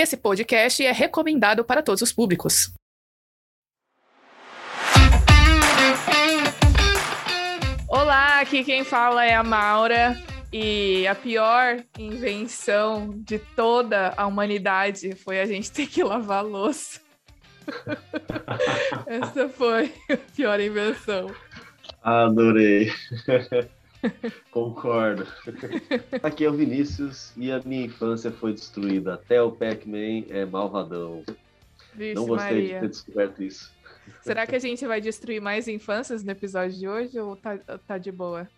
Esse podcast é recomendado para todos os públicos. Olá, aqui quem fala é a Maura. E a pior invenção de toda a humanidade foi a gente ter que lavar louça. Essa foi a pior invenção. Adorei. Concordo. Aqui é o Vinícius e a minha infância foi destruída. Até o Pac-Man é malvadão. Vixe, Não gostei Maria. de ter descoberto isso. Será que a gente vai destruir mais infâncias no episódio de hoje ou tá, tá de boa?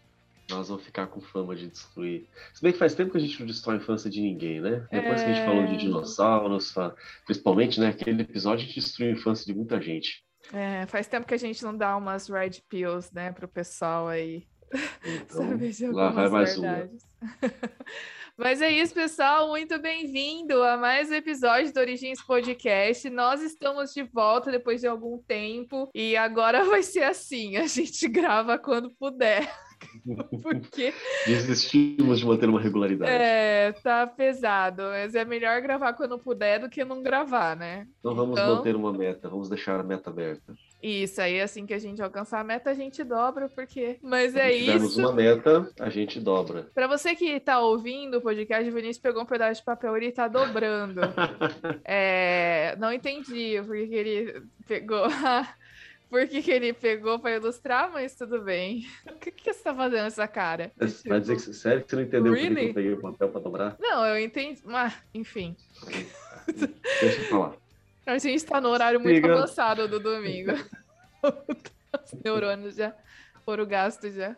Nós vamos ficar com fama de destruir. Se bem que faz tempo que a gente não destrói a infância de ninguém, né? Depois é... que a gente falou de é. dinossauros, principalmente, né? Aquele episódio a gente destruiu a infância de muita gente. É, faz tempo que a gente não dá umas red pills, né, pro pessoal aí. Então, Saber de lá vai mais verdades. uma. Mas é isso, pessoal. Muito bem-vindo a mais um episódio do Origens Podcast. Nós estamos de volta depois de algum tempo e agora vai ser assim: a gente grava quando puder. Porque. Desistimos de manter uma regularidade. É, tá pesado, mas é melhor gravar quando puder do que não gravar, né? Não vamos então... manter uma meta, vamos deixar a meta aberta. Isso, aí assim que a gente alcançar a meta, a gente dobra, porque. Mas é isso. Se tivermos uma meta, a gente dobra. Para você que tá ouvindo o podcast, o Vinícius pegou um pedaço de papel e ele tá dobrando. é... Não entendi porque ele pegou. por que, que ele pegou para ilustrar, mas tudo bem. O que, que você tá fazendo essa cara? Vai tipo... dizer que sério que você não entendeu really? por que eu peguei o papel para dobrar? Não, eu entendi, mas enfim. Deixa eu falar. A gente está no horário muito Siga. avançado do domingo. Os neurônios já foram gastos já.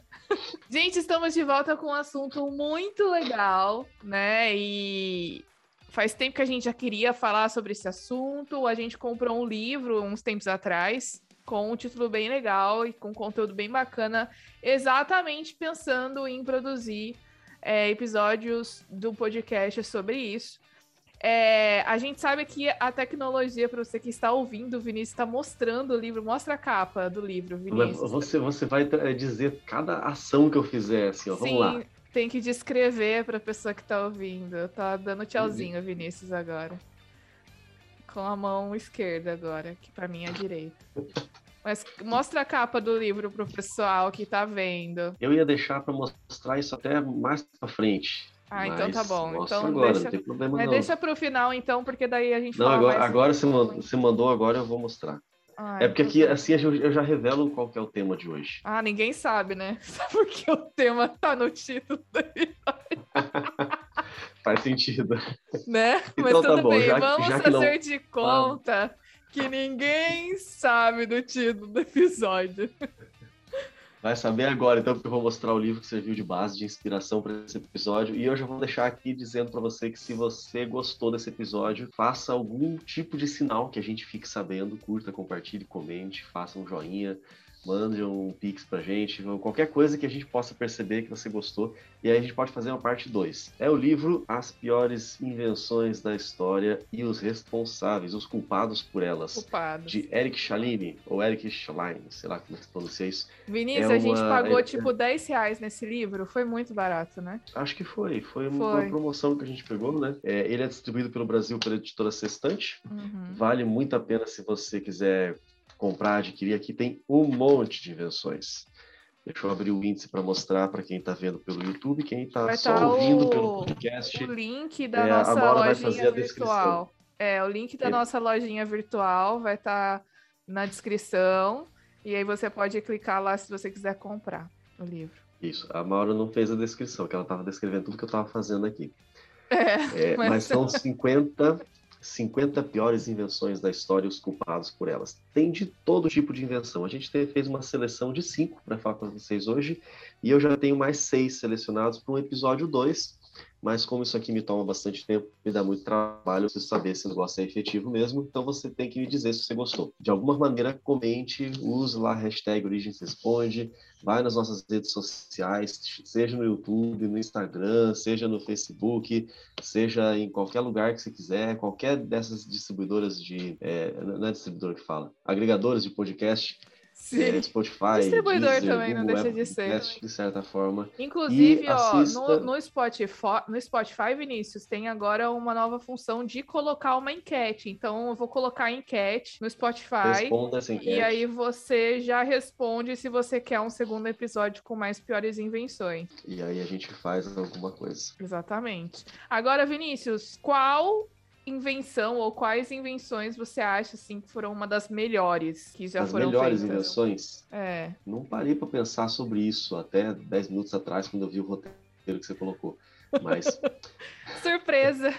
Gente, estamos de volta com um assunto muito legal, né? E faz tempo que a gente já queria falar sobre esse assunto. A gente comprou um livro uns tempos atrás com um título bem legal e com conteúdo bem bacana, exatamente pensando em produzir é, episódios do podcast sobre isso. É, a gente sabe que a tecnologia, para você que está ouvindo, o Vinícius está mostrando o livro, mostra a capa do livro, Vinícius. Você, você vai dizer cada ação que eu fizer, assim, ó, vamos lá. Tem que descrever para a pessoa que está ouvindo. Tá dando tchauzinho, uhum. Vinícius, agora. Com a mão esquerda agora, que para mim é a direita. Mas mostra a capa do livro pro pessoal que tá vendo. Eu ia deixar para mostrar isso até mais para frente. Ah, então tá bom. Então agora, deixa, não tem problema mas não. deixa pro final, então, porque daí a gente Não, agora, agora você, mandou, você mandou, agora eu vou mostrar. Ah, é porque aqui, assim, eu já revelo qual que é o tema de hoje. Ah, ninguém sabe, né? Só porque o tema tá no título Faz sentido. Né? Então, Mas tudo tá bom, bem, já, vamos já fazer não... de conta ah. que ninguém sabe do título do episódio. Vai saber agora, então, porque eu vou mostrar o livro que serviu de base, de inspiração para esse episódio. E eu já vou deixar aqui dizendo para você que se você gostou desse episódio, faça algum tipo de sinal que a gente fique sabendo. Curta, compartilhe, comente, faça um joinha, mande um pix pra gente, qualquer coisa que a gente possa perceber que você gostou, e aí a gente pode fazer uma parte 2. É o livro As Piores Invenções da História e os Responsáveis, os Culpados por Elas, Culpados. de Eric Chalini, ou Eric Schlein, sei lá como é se pronuncia isso. Vinícius, é a gente pagou é... tipo 10 reais nesse livro, foi muito barato, né? Acho que foi, foi, foi. uma promoção que a gente pegou, né? É, ele é distribuído pelo Brasil pela editora Sextante, uhum. vale muito a pena se você quiser comprar, adquirir. Aqui tem um monte de invenções. Deixa eu abrir o índice para mostrar para quem está vendo pelo YouTube, quem está só tá ouvindo o, pelo podcast. O link da é, nossa lojinha virtual. É, o link da é. nossa lojinha virtual vai estar tá na descrição. E aí você pode clicar lá se você quiser comprar o livro. Isso. A Maura não fez a descrição, que ela estava descrevendo tudo que eu estava fazendo aqui. É, é, mas... mas são 50 50 piores invenções da história e os culpados por elas. Tem de todo tipo de invenção. A gente fez uma seleção de cinco para falar com vocês hoje, e eu já tenho mais seis selecionados para um episódio 2, mas como isso aqui me toma bastante tempo, me dá muito trabalho, eu preciso saber se o negócio é efetivo mesmo, então você tem que me dizer se você gostou. De alguma maneira, comente, use lá a hashtag Origens Responde, vai nas nossas redes sociais, seja no YouTube, no Instagram, seja no Facebook, seja em qualquer lugar que você quiser, qualquer dessas distribuidoras de... É, não é distribuidor que fala, agregadores de podcast, é, Spotify, distribuidor Deezer, também, Google, não deixa de ser. Podcast, de certa forma. Inclusive, E ó, assista- no, no, Spotify, no Spotify, Vinícius, tem agora uma nova função de colocar uma enquete. Então, eu vou colocar a enquete no Spotify. Responda essa enquete. E aí você já responde se você quer um segundo episódio com mais piores invenções. E aí a gente faz alguma coisa. Exatamente. Agora, Vinícius, qual invenção ou quais invenções você acha assim que foram uma das melhores que já As foram melhores feitas? invenções, É. não parei para pensar sobre isso até 10 minutos atrás, quando eu vi o roteiro que você colocou. Mas Surpresa.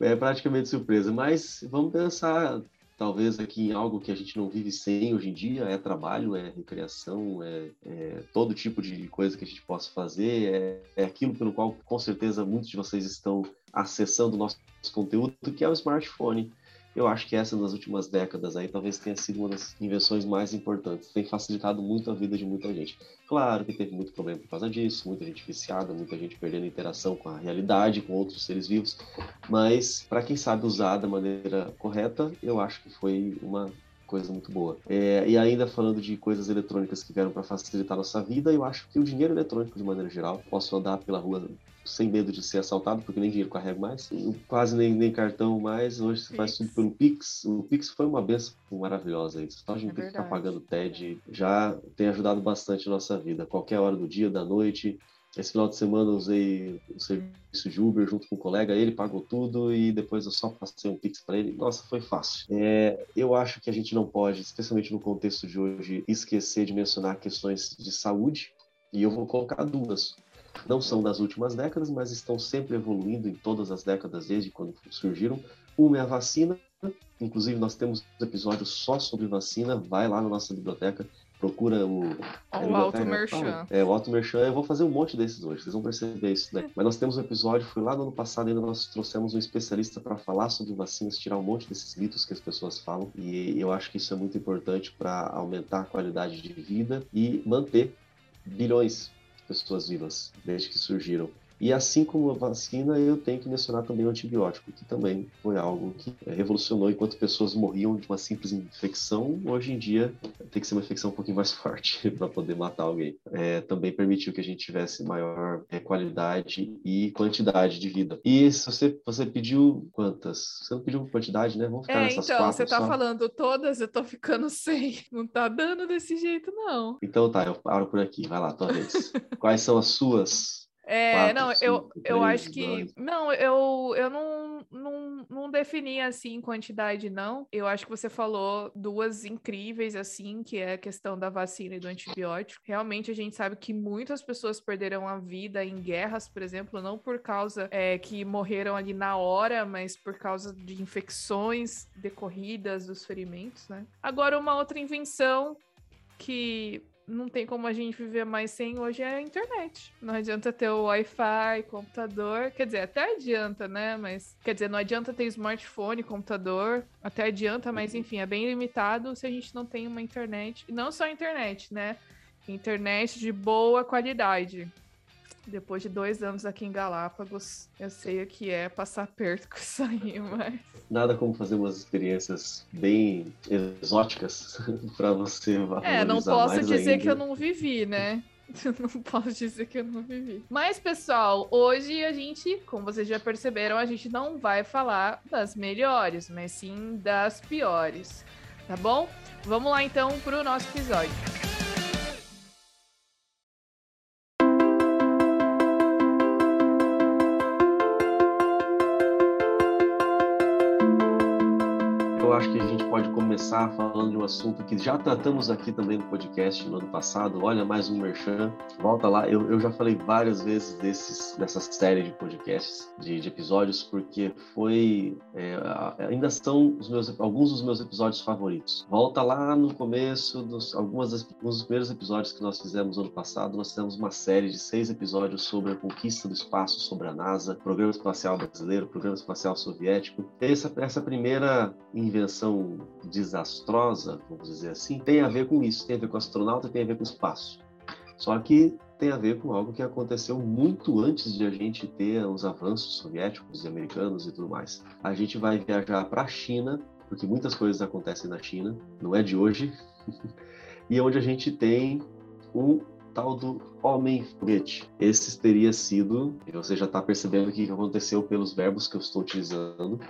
é praticamente surpresa. Mas vamos pensar, talvez, aqui em algo que a gente não vive sem hoje em dia: é trabalho, é recreação, é, é todo tipo de coisa que a gente possa fazer, é, é aquilo pelo qual, com certeza, muitos de vocês estão acessando o nosso conteúdo, que é o smartphone. Eu acho que essa, nas últimas décadas, aí talvez tenha sido uma das invenções mais importantes. Tem facilitado muito a vida de muita gente. Claro que teve muito problema por causa disso, muita gente viciada, muita gente perdendo interação com a realidade, com outros seres vivos. Mas, para quem sabe usar da maneira correta, eu acho que foi uma coisa muito boa. É, e ainda falando de coisas eletrônicas que vieram para facilitar a nossa vida, eu acho que o dinheiro eletrônico, de maneira geral, posso andar pela rua sem medo de ser assaltado, porque nem dinheiro carrego mais, quase nem, nem cartão mais, hoje você faz tudo pelo Pix. O Pix foi uma benção maravilhosa aí. Só a gente É tem que ficar pagando TED já tem ajudado bastante a nossa vida. Qualquer hora do dia, da noite. Esse final de semana eu usei o serviço de Uber junto com um colega, ele pagou tudo e depois eu só passei um Pix para ele. Nossa, foi fácil. É, eu acho que a gente não pode, especialmente no contexto de hoje, esquecer de mencionar questões de saúde. E eu vou colocar duas não são das últimas décadas, mas estão sempre evoluindo em todas as décadas desde quando surgiram. Uma é a vacina, inclusive nós temos episódios só sobre vacina, vai lá na nossa biblioteca, procura o... É o Alto biblioteca, Merchan. É, o Alto Merchan, eu vou fazer um monte desses hoje, vocês vão perceber isso, né? Mas nós temos um episódio, foi lá no ano passado, ainda nós trouxemos um especialista para falar sobre vacinas, tirar um monte desses mitos que as pessoas falam, e eu acho que isso é muito importante para aumentar a qualidade de vida e manter bilhões pessoas vivas desde que surgiram. E assim como a vacina, eu tenho que mencionar também o antibiótico, que também foi algo que revolucionou enquanto pessoas morriam de uma simples infecção. Hoje em dia tem que ser uma infecção um pouquinho mais forte para poder matar alguém. É, também permitiu que a gente tivesse maior é, qualidade e quantidade de vida. E se você, você pediu quantas? Você não pediu quantidade, né? Vamos ficar É, nessas então, quatro você tá só. falando todas, eu tô ficando sem. Não tá dando desse jeito, não. Então tá, eu paro por aqui. Vai lá, tua vez. Quais são as suas? É, Quatro, não, eu, cinco, eu três, acho que. dois. Não, eu, eu não, não, não defini assim quantidade, não. Eu acho que você falou duas incríveis, assim, que é a questão da vacina e do antibiótico. Realmente a gente sabe que muitas pessoas perderam a vida em guerras, por exemplo, não por causa é, que morreram ali na hora, mas por causa de infecções decorridas dos ferimentos, né? Agora, uma outra invenção que não tem como a gente viver mais sem hoje é a internet. Não adianta ter o Wi-Fi, computador. Quer dizer, até adianta, né? Mas quer dizer, não adianta ter smartphone, computador. Até adianta, mas enfim, é bem limitado se a gente não tem uma internet. E não só internet, né? Internet de boa qualidade. Depois de dois anos aqui em Galápagos, eu sei o que é passar perto com isso aí, mas. Nada como fazer umas experiências bem exóticas para você É, não posso dizer que eu ainda. não vivi, né? Não posso dizer que eu não vivi. Mas, pessoal, hoje a gente, como vocês já perceberam, a gente não vai falar das melhores, mas sim das piores. Tá bom? Vamos lá então pro nosso episódio. Começar falando de um assunto que já tratamos aqui também no podcast no ano passado. Olha, mais um merchan. Volta lá. Eu, eu já falei várias vezes desses, dessa série de podcasts, de, de episódios, porque foi. é, ainda são meus, alguns dos meus episódios favoritos. Volta lá no começo, dos, algumas das, alguns dos primeiros episódios que nós fizemos ano passado. Nós fizemos uma série de seis episódios sobre a conquista do espaço, sobre a NASA, Programa Espacial Brasileiro, Programa Espacial Soviético. Essa, essa primeira invenção desastrosa, vamos dizer assim, tem a ver com isso, tem a ver com astronauta, tem a ver com espaço. Só que tem a ver com algo que aconteceu muito antes de a gente ter os avanços soviéticos e americanos e tudo mais. A gente vai viajar para a China, porque muitas coisas acontecem na China, não é de hoje. e onde a gente tem um tal do homem foguete. Esse teria sido, você já está percebendo o que aconteceu pelos verbos que eu estou utilizando,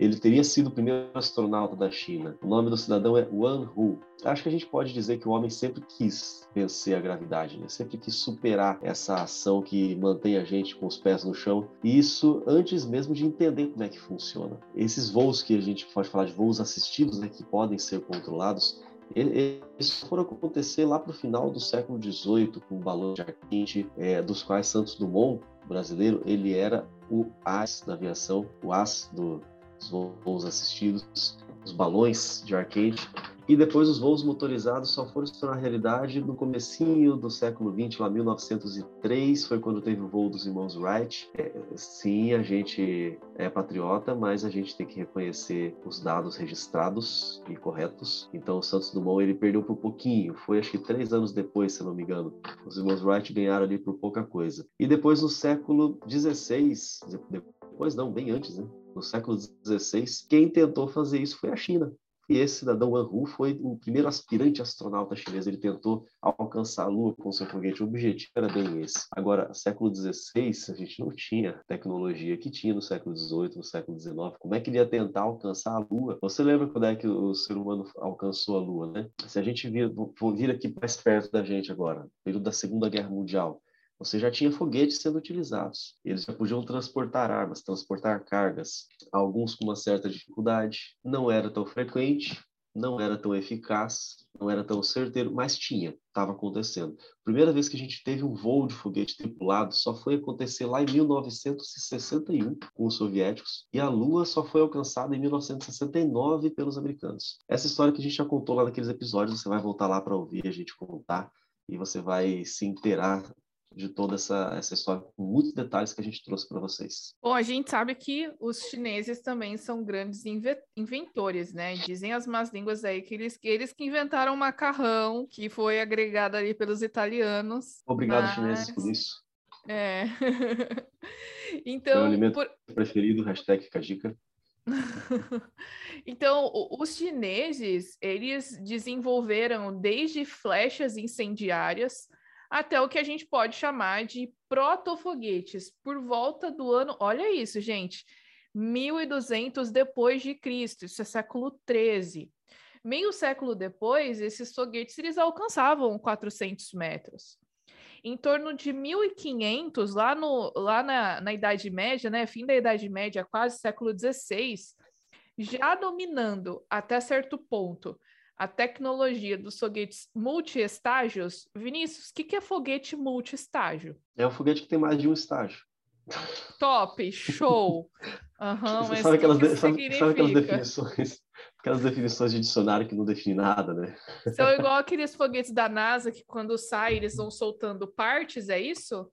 ele teria sido o primeiro astronauta da China. O nome do cidadão é Wan Hu. Acho que a gente pode dizer que o homem sempre quis vencer a gravidade, né? sempre quis superar essa ação que mantém a gente com os pés no chão. E isso antes mesmo de entender como é que funciona. Esses voos que a gente pode falar de voos assistidos, né, que podem ser controlados, eles foram acontecer lá para o final do século XVIII, com balões de ar quente, é, dos quais Santos Dumont, brasileiro, ele era o as da aviação, o as do, dos voos assistidos, os balões de ar quente. E depois os voos motorizados só foram se tornar realidade no comecinho do século XX, lá 1903, foi quando teve o voo dos irmãos Wright. É, sim, a gente é patriota, mas a gente tem que reconhecer os dados registrados e corretos. Então o Santos Dumont ele perdeu por pouquinho, foi acho que três anos depois, se não me engano. Os irmãos Wright ganharam ali por pouca coisa. E depois no século XVI, depois não, bem antes, né? No século XVI, quem tentou fazer isso foi a China. E esse cidadão Wan Hu foi o primeiro aspirante astronauta chinês. Ele tentou alcançar a Lua com seu foguete. O objetivo era bem esse. Agora, século XVI, a gente não tinha tecnologia que tinha no século XVIII, no século XIX. Como é que ele ia tentar alcançar a Lua? Você lembra quando é que o ser humano alcançou a Lua, né? Se a gente vir, vir aqui mais perto da gente agora, período da Segunda Guerra Mundial, você já tinha foguetes sendo utilizados. Eles já podiam transportar armas, transportar cargas, alguns com uma certa dificuldade. Não era tão frequente, não era tão eficaz, não era tão certeiro, mas tinha, estava acontecendo. Primeira vez que a gente teve um voo de foguete tripulado só foi acontecer lá em 1961 com os soviéticos e a Lua só foi alcançada em 1969 pelos americanos. Essa história que a gente já contou lá naqueles episódios, você vai voltar lá para ouvir a gente contar e você vai se inteirar de toda essa, essa história, com muitos detalhes que a gente trouxe para vocês. Bom, a gente sabe que os chineses também são grandes inventores, né? Dizem as más línguas aí que eles, que eles que inventaram o macarrão, que foi agregado ali pelos italianos. Obrigado, mas... chineses, por isso. É. então. Meu alimento por... preferido, hashtag Kajika. então, os chineses, eles desenvolveram desde flechas incendiárias até o que a gente pode chamar de protofoguetes, por volta do ano, olha isso, gente, 1200 depois de Cristo, isso é século 13. Meio século depois, esses foguetes eles alcançavam 400 metros. Em torno de 1500, lá, no, lá na, na Idade Média, né, fim da Idade Média, quase século 16, já dominando até certo ponto a tecnologia dos foguetes multi-estágios. Vinícius, o que, que é foguete multi-estágio? É um foguete que tem mais de um estágio. Top, show! Uhum, Você sabe aquelas, que sabe, sabe aquelas definições, aquelas definições de dicionário que não define nada, né? São igual aqueles foguetes da NASA que quando sai eles vão soltando partes, é isso?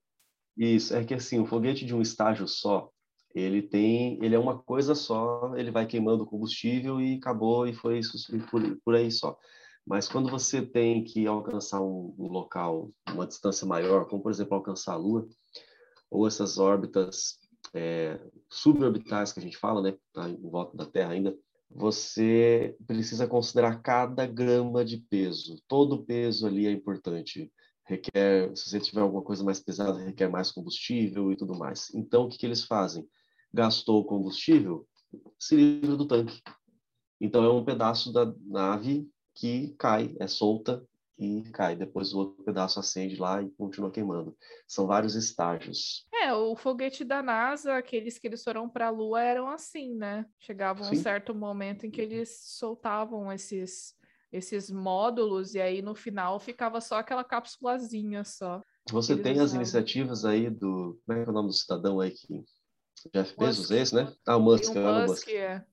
Isso, é que assim, o foguete de um estágio só, ele tem, ele é uma coisa só, ele vai queimando combustível e acabou e foi isso por, por aí só. Mas quando você tem que alcançar um, um, local, uma distância maior, como por exemplo alcançar a Lua, ou essas órbitas é, suborbitais que a gente fala, né, tá em volta da Terra ainda, você precisa considerar cada grama de peso. Todo peso ali é importante. Requer, se você tiver alguma coisa mais pesada, requer mais combustível e tudo mais. Então, o que, que eles fazem? Gastou o combustível, se livra do tanque. Então é um pedaço da nave que cai, é solta e cai. Depois o outro pedaço acende lá e continua queimando. São vários estágios. É, o foguete da NASA, aqueles que eles foram para a Lua, eram assim, né? Chegava um certo momento em que eles soltavam esses esses módulos e aí no final ficava só aquela cápsulazinha só. Você tem as iniciativas aí do. Como é que é o nome do cidadão aí que Jeff Bezos, Musk. esse, né? Ah, o Musk, o Musk, Musk. É.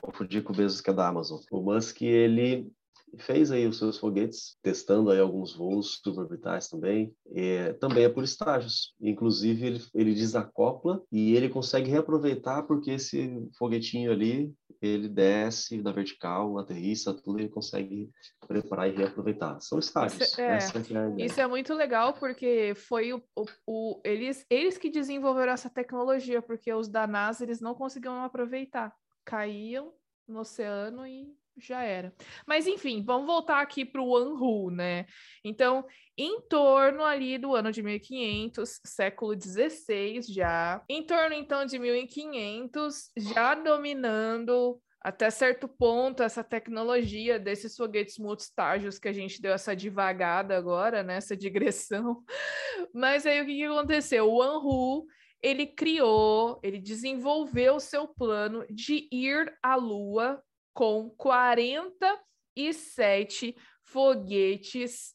Confundi com o Bezos, que é da Amazon. O Musk, ele fez aí os seus foguetes, testando aí alguns voos suborbitais também. E, também é por estágios. Inclusive, ele, ele desacopla e ele consegue reaproveitar porque esse foguetinho ali, ele desce da vertical, aterrissa, tudo, ele consegue preparar e reaproveitar. São estágios. Isso é, é isso é muito legal porque foi o, o, o, eles, eles que desenvolveram essa tecnologia, porque os da NASA, eles não conseguiam aproveitar. Caíam no oceano e já era. Mas enfim, vamos voltar aqui para o Anhu, né? Então, em torno ali do ano de 1500, século 16 já, em torno então de 1500, já dominando até certo ponto essa tecnologia desses foguetes multistágios que a gente deu essa divagada agora, né? Digressão. Mas aí o que, que aconteceu? O Anhu ele criou, ele desenvolveu o seu plano de ir à Lua com 47 foguetes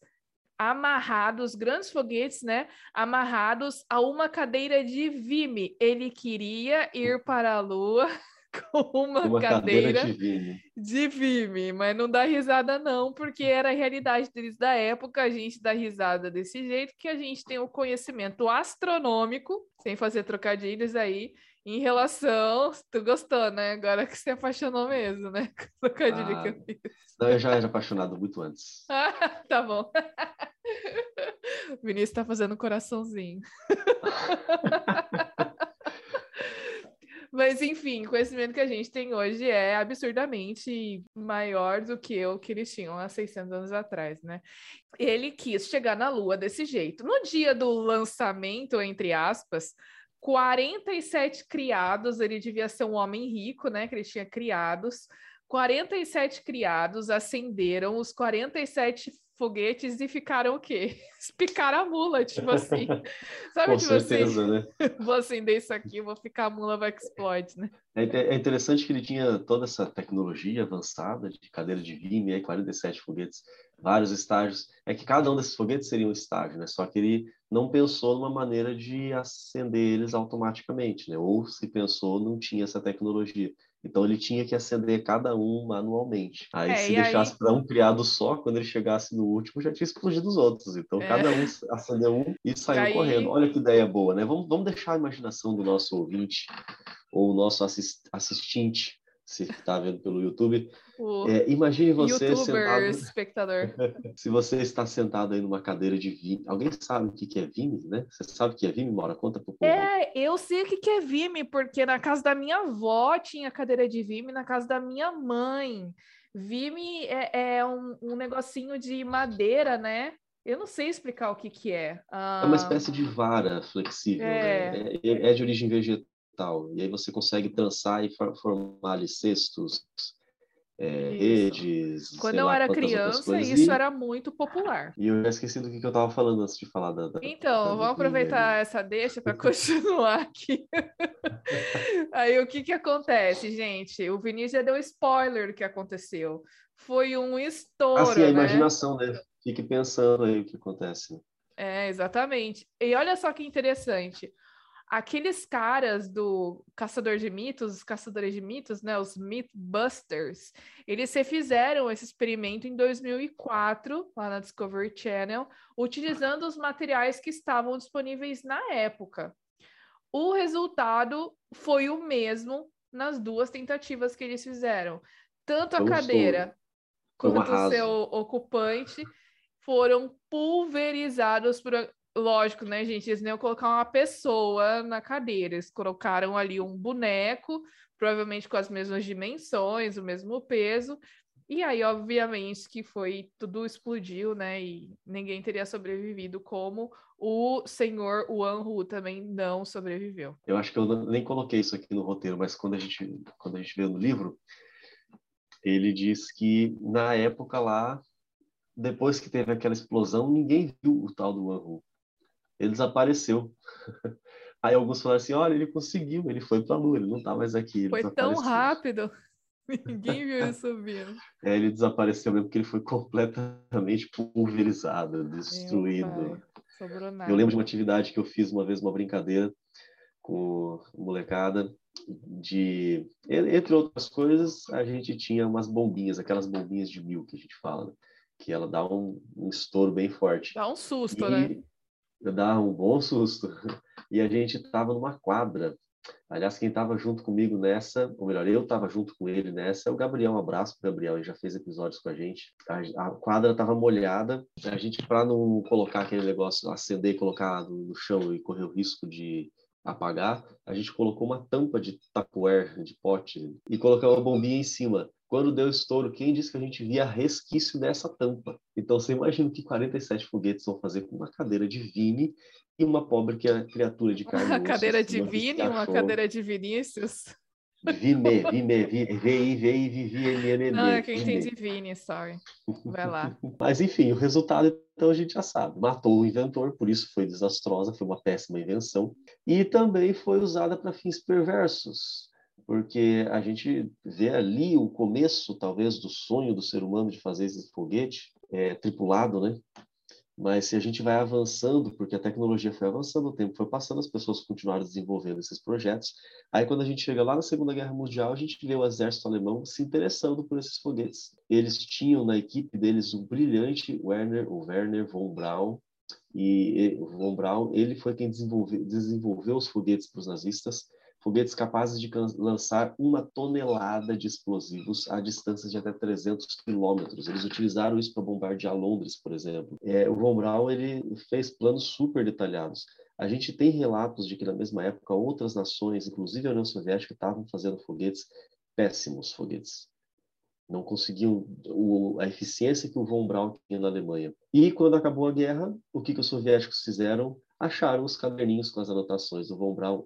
amarrados, grandes foguetes, né? Amarrados a uma cadeira de Vime. Ele queria ir para a Lua com uma, uma cadeira, cadeira, de, Vime. de Vime, mas não dá risada não, porque era a realidade deles da época, a gente dá risada desse jeito que a gente tem o conhecimento astronômico, sem fazer trocadilhos aí, em relação. Tu gostou, né? Agora que você apaixonou mesmo, né? Com trocadilho ah, que eu fiz. Não, eu já era apaixonado muito antes. Ah, tá bom. O Vinícius tá fazendo um coraçãozinho. Mas, enfim, o conhecimento que a gente tem hoje é absurdamente maior do que o que eles tinham há 600 anos atrás, né? Ele quis chegar na Lua desse jeito. No dia do lançamento, entre aspas, 47 criados, ele devia ser um homem rico, né? Que ele tinha criados. 47 criados acenderam os 47 foguetes e ficaram o quê? Picaram a mula, tipo assim. Sabe, Com tipo assim, certeza, assim, né? vou acender isso aqui, vou ficar a mula vai explodir, né? É, é interessante que ele tinha toda essa tecnologia avançada de cadeira de Vime, 47 foguetes, vários estágios. É que cada um desses foguetes seria um estágio, né? Só que ele não pensou numa maneira de acender eles automaticamente, né? Ou se pensou, não tinha essa tecnologia. Então ele tinha que acender cada um manualmente. Aí é, se deixasse aí... para um criado só, quando ele chegasse no último, já tinha explodido os outros. Então é. cada um acendeu um e saiu aí... correndo. Olha que ideia boa, né? Vamos, vamos deixar a imaginação do nosso ouvinte ou nosso assist, assistente se está vendo pelo YouTube. É, imagine você YouTuber, sentado... espectador. se você está sentado aí numa cadeira de Vime, alguém sabe o que é Vime, né? Você sabe o que é Vime, Maura? Conta pro povo. É, eu sei o que é Vime, porque na casa da minha avó tinha cadeira de Vime, na casa da minha mãe. Vime é, é um, um negocinho de madeira, né? Eu não sei explicar o que, que é. Ah, é uma espécie de vara flexível, é... Né? É, é de origem vegetal tal. E aí você consegue trançar e formar ali cestos, é, redes. Quando eu lá, era criança, isso e... era muito popular. E eu já esqueci do que, eu estava falando antes de falar da. da então, da vamos aproveitar essa deixa para continuar aqui. aí o que, que acontece, gente? O Vinícius já deu spoiler do que aconteceu. Foi um estouro. Assim, a né? imaginação, né? Fique pensando aí o que acontece. É, exatamente. E olha só que interessante aqueles caras do Caçador de Mitos, os Caçadores de Mitos, né, os Mythbusters, eles refizeram esse experimento em 2004, lá na Discovery Channel, utilizando os materiais que estavam disponíveis na época. O resultado foi o mesmo nas duas tentativas que eles fizeram. Tanto a Eu cadeira sou... quanto o seu ocupante foram pulverizados por lógico, né, gente? Eles nem iam colocar uma pessoa na cadeira, eles colocaram ali um boneco, provavelmente com as mesmas dimensões, o mesmo peso. E aí, obviamente, que foi tudo explodiu, né? E ninguém teria sobrevivido, como o senhor Wan Hu também não sobreviveu. Eu acho que eu nem coloquei isso aqui no roteiro, mas quando a gente quando a gente vê no livro, ele diz que na época lá, depois que teve aquela explosão, ninguém viu o tal do Wan Hu ele desapareceu. Aí alguns falaram assim: olha, ele conseguiu, ele foi para a Lua, ele não está mais aqui. Foi tão rápido, ninguém viu ele subindo. É, ele desapareceu mesmo porque ele foi completamente pulverizado, destruído. Eu lembro de uma atividade que eu fiz uma vez, uma brincadeira com molecada, de entre outras coisas, a gente tinha umas bombinhas, aquelas bombinhas de mil que a gente fala, né? que ela dá um, um estouro bem forte. Dá um susto, e, né? Dar um bom susto. E a gente estava numa quadra. Aliás, quem estava junto comigo nessa, ou melhor, eu estava junto com ele nessa, é o Gabriel. Um abraço para Gabriel, ele já fez episódios com a gente. A, a quadra estava molhada. A gente, para não colocar aquele negócio, acender e colocar no, no chão e correr o risco de apagar, a gente colocou uma tampa de tupperware, de pote, e colocou uma bombinha em cima. Quando deu estouro, quem disse que a gente via resquício dessa tampa? Então você imagina que 47 foguetes vão fazer com uma cadeira de Vini e uma pobre criatura de carne. Uma cadeira de Vini e uma cadeira de Vinícius. Vime, Vime, VI, VI, Vivi, MNN. Não, é que eu entendi Vini, sorry. Vai lá. Mas enfim, o resultado então a gente já sabe. Matou o inventor, por isso foi desastrosa, foi uma péssima invenção. E também foi usada para fins perversos, porque a gente vê ali o começo, talvez, do sonho do ser humano de fazer esse foguete é, tripulado, né? Mas se a gente vai avançando, porque a tecnologia foi avançando, o tempo foi passando, as pessoas continuaram desenvolvendo esses projetos. Aí, quando a gente chega lá na Segunda Guerra Mundial, a gente vê o exército alemão se interessando por esses foguetes. Eles tinham na equipe deles um brilhante Werner, o Werner von Braun, e o von Braun, ele foi quem desenvolveu, desenvolveu os foguetes para os nazistas foguetes capazes de lançar uma tonelada de explosivos a distâncias de até 300 quilômetros. Eles utilizaram isso para bombardear Londres, por exemplo. É, o von Braun ele fez planos super detalhados. A gente tem relatos de que na mesma época outras nações, inclusive a União Soviética, estavam fazendo foguetes péssimos foguetes. Não conseguiam o, a eficiência que o von Braun tinha na Alemanha. E quando acabou a guerra, o que, que os soviéticos fizeram? Acharam os caderninhos com as anotações do von Braun.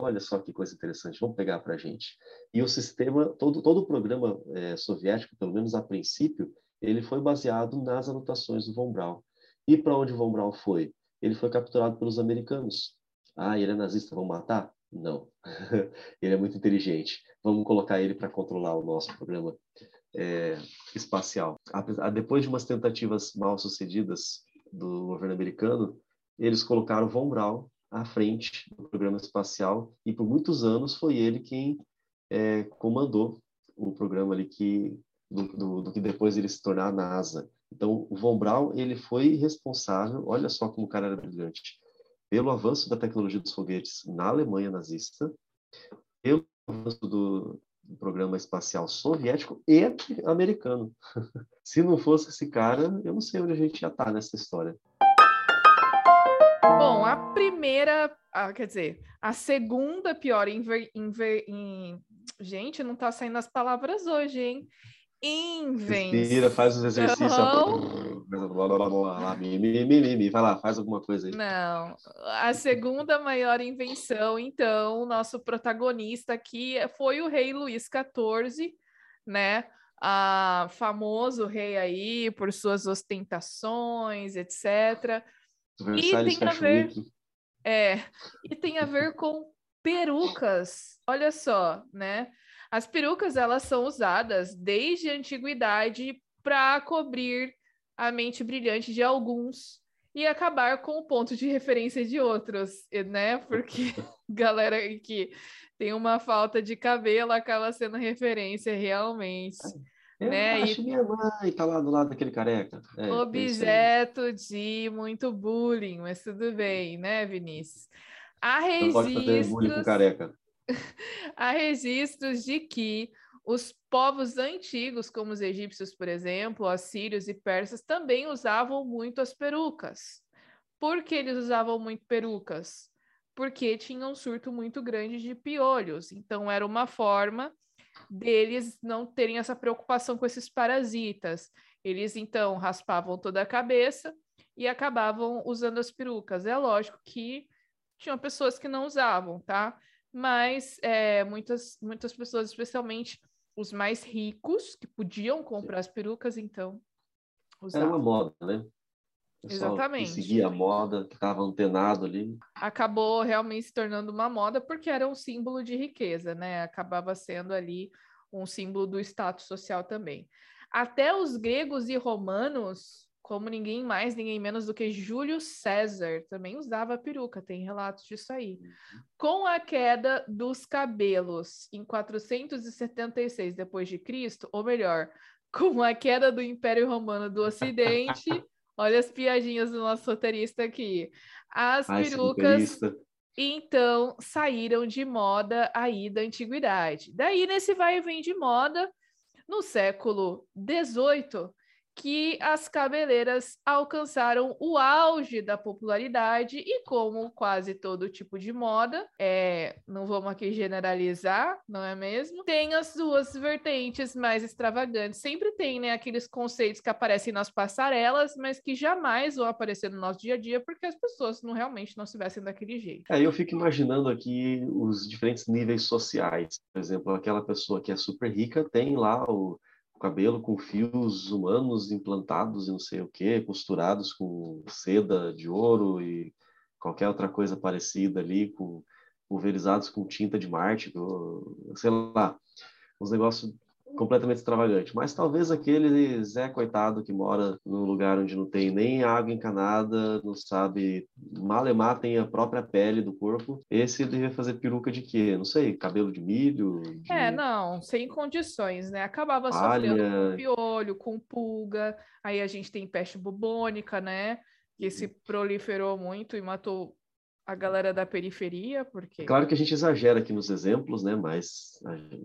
Olha só que coisa interessante, vamos pegar para a gente. E o sistema, todo, todo o programa é, soviético, pelo menos a princípio, ele foi baseado nas anotações do Von Braun. E para onde Von Braun foi? Ele foi capturado pelos americanos. Ah, ele é nazista, vamos matar? Não. ele é muito inteligente. Vamos colocar ele para controlar o nosso programa é, espacial. Depois de umas tentativas mal sucedidas do governo americano, eles colocaram Von Braun à frente do programa espacial e por muitos anos foi ele quem é, comandou o programa ali que do, do, do, que depois ele se tornar a NASA. Então, o Von Braun ele foi responsável, olha só como o cara era brilhante, pelo avanço da tecnologia dos foguetes na Alemanha nazista, pelo avanço do, do programa espacial soviético e americano. Se não fosse esse cara, eu não sei onde a gente ia estar nessa história. Bom, a primeira, ah, quer dizer, a segunda pior inver, inver, in... gente, não tá saindo as palavras hoje, hein? Invenção. Faz os exercícios. Vai lá, faz alguma coisa aí. Não, a segunda maior invenção, então, nosso protagonista aqui foi o rei Luís XIV, né? Ah, famoso rei aí por suas ostentações, etc. E tem a ver, é, e tem a ver com perucas. Olha só, né? As perucas elas são usadas desde a antiguidade para cobrir a mente brilhante de alguns e acabar com o ponto de referência de outros, né? Porque galera que tem uma falta de cabelo acaba sendo referência realmente. Eu né? acho e... minha mãe tá lá do lado daquele careca. É, Objeto de muito bullying, mas tudo bem, né, Vinícius? Há registros... careca. Há registros de que os povos antigos, como os egípcios, por exemplo, assírios e persas, também usavam muito as perucas. Por que eles usavam muito perucas? Porque tinham um surto muito grande de piolhos. Então, era uma forma deles não terem essa preocupação com esses parasitas. Eles então raspavam toda a cabeça e acabavam usando as perucas. É lógico que tinham pessoas que não usavam, tá? Mas é, muitas, muitas pessoas, especialmente os mais ricos, que podiam comprar as perucas, então usavam. Era uma moda, né? Exatamente. seguia a moda, ficava antenado ali. Acabou realmente se tornando uma moda porque era um símbolo de riqueza, né? Acabava sendo ali um símbolo do status social também. Até os gregos e romanos, como ninguém mais, ninguém menos do que Júlio César, também usava peruca, tem relatos disso aí. Com a queda dos cabelos em 476 depois de Cristo, ou melhor, com a queda do Império Romano do Ocidente, Olha as piadinhas do nosso roteirista aqui. As Ai, perucas, então, saíram de moda aí da antiguidade. Daí, nesse vai e vem de moda, no século XVIII, que as cabeleiras alcançaram o auge da popularidade e como quase todo tipo de moda, é, não vamos aqui generalizar, não é mesmo? Tem as suas vertentes mais extravagantes. Sempre tem, né, aqueles conceitos que aparecem nas passarelas, mas que jamais vão aparecer no nosso dia a dia porque as pessoas não realmente não se vestem daquele jeito. É, eu fico imaginando aqui os diferentes níveis sociais. Por exemplo, aquela pessoa que é super rica tem lá o cabelo com fios humanos implantados e não sei o que, costurados com seda de ouro e qualquer outra coisa parecida ali, com pulverizados com tinta de Marte, sei lá, uns negócios completamente extravagante. Mas talvez aquele Zé coitado que mora num lugar onde não tem nem água encanada, não sabe, malemar tem a própria pele do corpo, esse devia fazer peruca de quê? Não sei, cabelo de milho? De... É, não, sem condições, né? Acabava Palha... sofrendo com piolho, com pulga, aí a gente tem peste bubônica, né? Que se proliferou muito e matou a galera da periferia, porque. Claro que a gente exagera aqui nos exemplos, né? Mas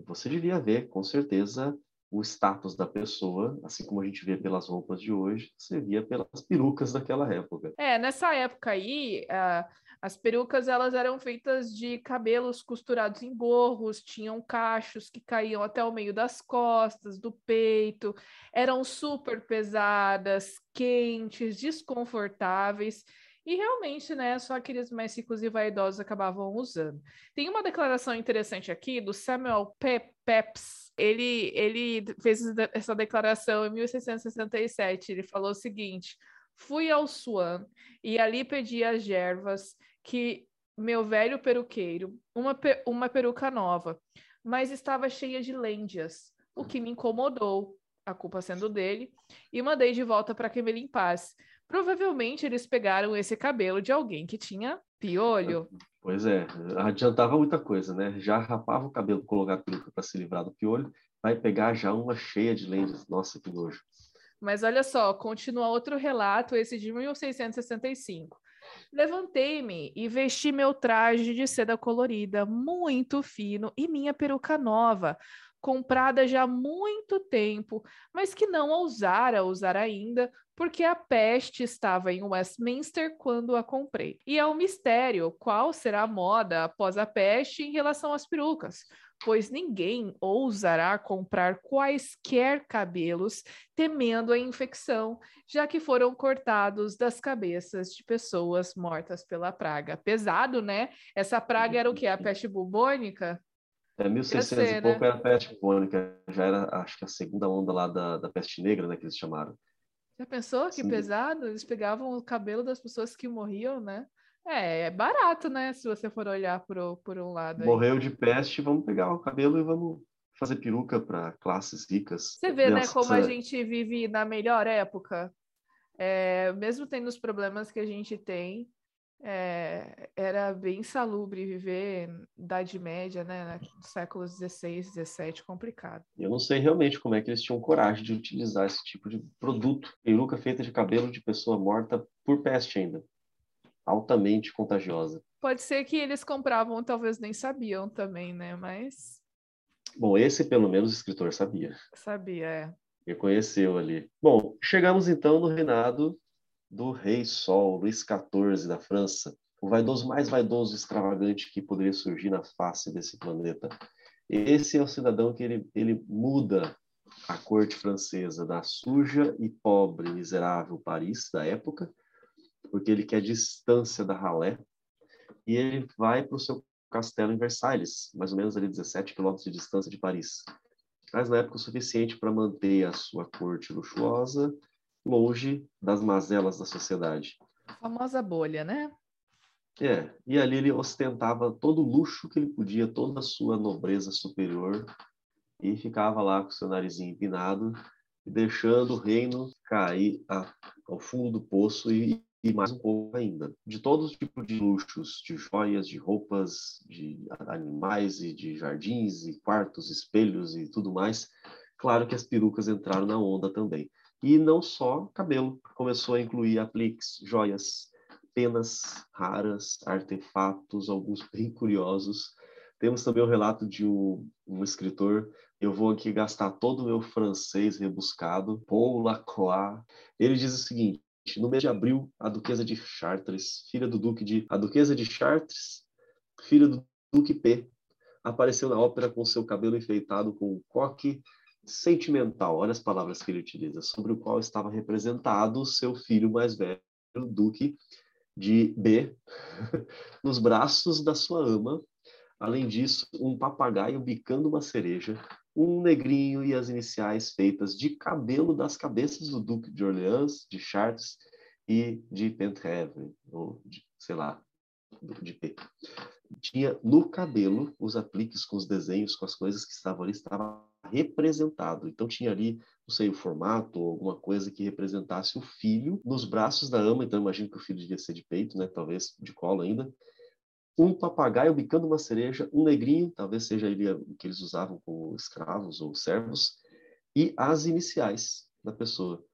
você devia ver, com certeza, o status da pessoa, assim como a gente vê pelas roupas de hoje, você via pelas perucas daquela época. É, nessa época aí, uh, as perucas elas eram feitas de cabelos costurados em gorros, tinham cachos que caíam até o meio das costas, do peito, eram super pesadas, quentes, desconfortáveis. E realmente, né, só aqueles mais ricos e vaidosos acabavam usando. Tem uma declaração interessante aqui do Samuel Pe Pepys. Ele, ele fez essa declaração em 1667. Ele falou o seguinte: Fui ao Swan e ali pedi às gervas que meu velho peruqueiro uma, uma peruca nova, mas estava cheia de lêndias, o que me incomodou, a culpa sendo dele, e mandei de volta para que me limpasse Provavelmente eles pegaram esse cabelo de alguém que tinha piolho. Pois é, adiantava muita coisa, né? Já rapava o cabelo, colocar peruca para se livrar do piolho, vai pegar já uma cheia de lentes. Nossa, que nojo. Mas olha só, continua outro relato, esse de 1665. Levantei-me e vesti meu traje de seda colorida, muito fino, e minha peruca nova, comprada já há muito tempo, mas que não ousara usar ainda, porque a peste estava em Westminster quando a comprei. E é um mistério qual será a moda após a peste em relação às perucas, pois ninguém ousará comprar quaisquer cabelos temendo a infecção, já que foram cortados das cabeças de pessoas mortas pela praga. Pesado, né? Essa praga era o que? A peste bubônica? É, 1600 ser, e pouco né? era peste bubônica, já era, acho que a segunda onda lá da, da peste negra, né, que eles chamaram. Já pensou que Sim. pesado? Eles pegavam o cabelo das pessoas que morriam, né? É, é barato, né? Se você for olhar por, por um lado. Morreu aí. de peste, vamos pegar o cabelo e vamos fazer peruca para classes ricas. Você vê, né, como a gente vive na melhor época. É, mesmo tendo os problemas que a gente tem, é, era bem salubre viver Idade Média, né, séculos XVI, XVII, complicado. Eu não sei realmente como é que eles tinham coragem de utilizar esse tipo de produto, peruca feita de cabelo de pessoa morta por peste ainda, altamente contagiosa. Pode ser que eles compravam, talvez nem sabiam também, né, mas... Bom, esse pelo menos o escritor sabia. Sabia, é. Reconheceu ali. Bom, chegamos então no reinado do Rei Sol, Luís XIV da França, o vaidoso mais vaidoso e extravagante que poderia surgir na face desse planeta. Esse é o cidadão que ele, ele muda a corte francesa da suja e pobre, miserável Paris da época, porque ele quer distância da ralé, e ele vai para o seu castelo em Versalhes, mais ou menos ali 17 quilômetros de distância de Paris. Mas na época o suficiente para manter a sua corte luxuosa, longe das mazelas da sociedade. A famosa bolha, né? É, e ali ele ostentava todo o luxo que ele podia, toda a sua nobreza superior, e ficava lá com seu narizinho empinado, deixando o reino cair a, ao fundo do poço e, e, mais um pouco ainda. De todos os tipos de luxos, de joias, de roupas, de animais e de jardins e quartos, espelhos e tudo mais, claro que as perucas entraram na onda também. E não só cabelo, começou a incluir apliques, joias, penas raras, artefatos, alguns bem curiosos. Temos também o relato de um, um escritor eu vou aqui gastar todo o meu francês rebuscado, Paul Lacroix. Ele diz o seguinte: no mês de abril, a duquesa de Chartres, filha do duque de a duquesa de Chartres, filha do duque P, apareceu na ópera com seu cabelo enfeitado com um coque sentimental. Olha as palavras que ele utiliza, sobre o qual estava representado seu filho mais velho, o duque de B, nos braços da sua ama. Além disso, um papagaio bicando uma cereja, um negrinho e as iniciais feitas de cabelo das cabeças do Duque de Orleans, de Chartres e de Pentreven, ou de, sei lá, de P. Tinha no cabelo os apliques com os desenhos, com as coisas que estavam ali, estava representado. Então tinha ali, não sei, o formato ou alguma coisa que representasse o filho nos braços da ama, então imagino que o filho devia ser de peito, né, talvez de colo ainda, um papagaio bicando uma cereja, um negrinho, talvez seja ele o que eles usavam como escravos ou servos, e as iniciais da pessoa,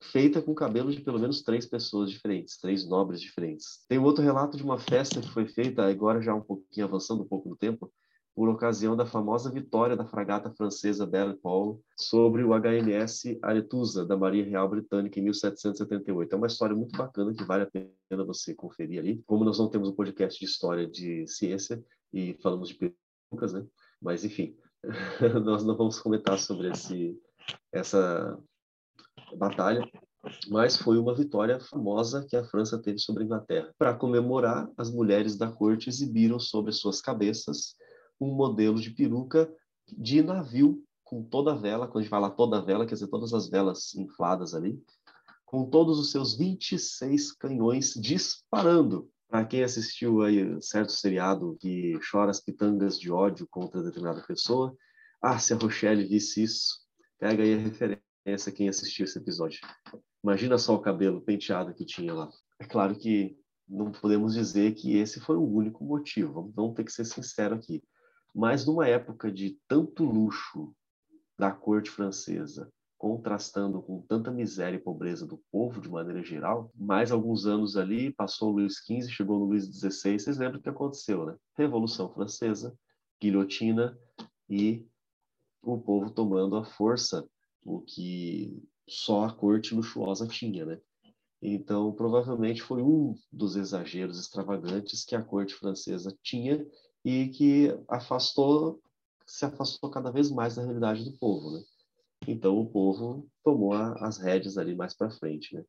feita com cabelo de pelo menos três pessoas diferentes, três nobres diferentes. Tem outro relato de uma festa que foi feita, agora já um pouquinho avançando um pouco no tempo, por ocasião da famosa vitória da fragata francesa Belle Paul sobre o HMS Aretusa, da Marinha Real Britânica, em 1778. É uma história muito bacana que vale a pena você conferir ali. Como nós não temos um podcast de história de ciência e falamos de perucas, né? Mas, enfim, nós não vamos comentar sobre esse, essa batalha, mas foi uma vitória famosa que a França teve sobre a Inglaterra. Para comemorar, as mulheres da corte exibiram sobre suas cabeças um modelo de peruca de navio com toda a vela, quando a gente fala toda a vela, quer dizer, todas as velas infladas ali, com todos os seus 26 canhões disparando. Para quem assistiu aí certo seriado que chora as pitangas de ódio contra determinada pessoa, ah, se a Rochelle visse isso, pega aí a referência quem assistiu esse episódio. Imagina só o cabelo penteado que tinha lá. É claro que não podemos dizer que esse foi o único motivo, vamos ter que ser sincero aqui. Mas numa época de tanto luxo da corte francesa, contrastando com tanta miséria e pobreza do povo de maneira geral, mais alguns anos ali, passou o Luís XV, chegou no Luís XVI, vocês lembram o que aconteceu, né? Revolução Francesa, guilhotina e o povo tomando a força, o que só a corte luxuosa tinha, né? Então, provavelmente foi um dos exageros extravagantes que a corte francesa tinha e que afastou, se afastou cada vez mais da realidade do povo, né? Então o povo tomou a, as rédeas ali mais para frente, né?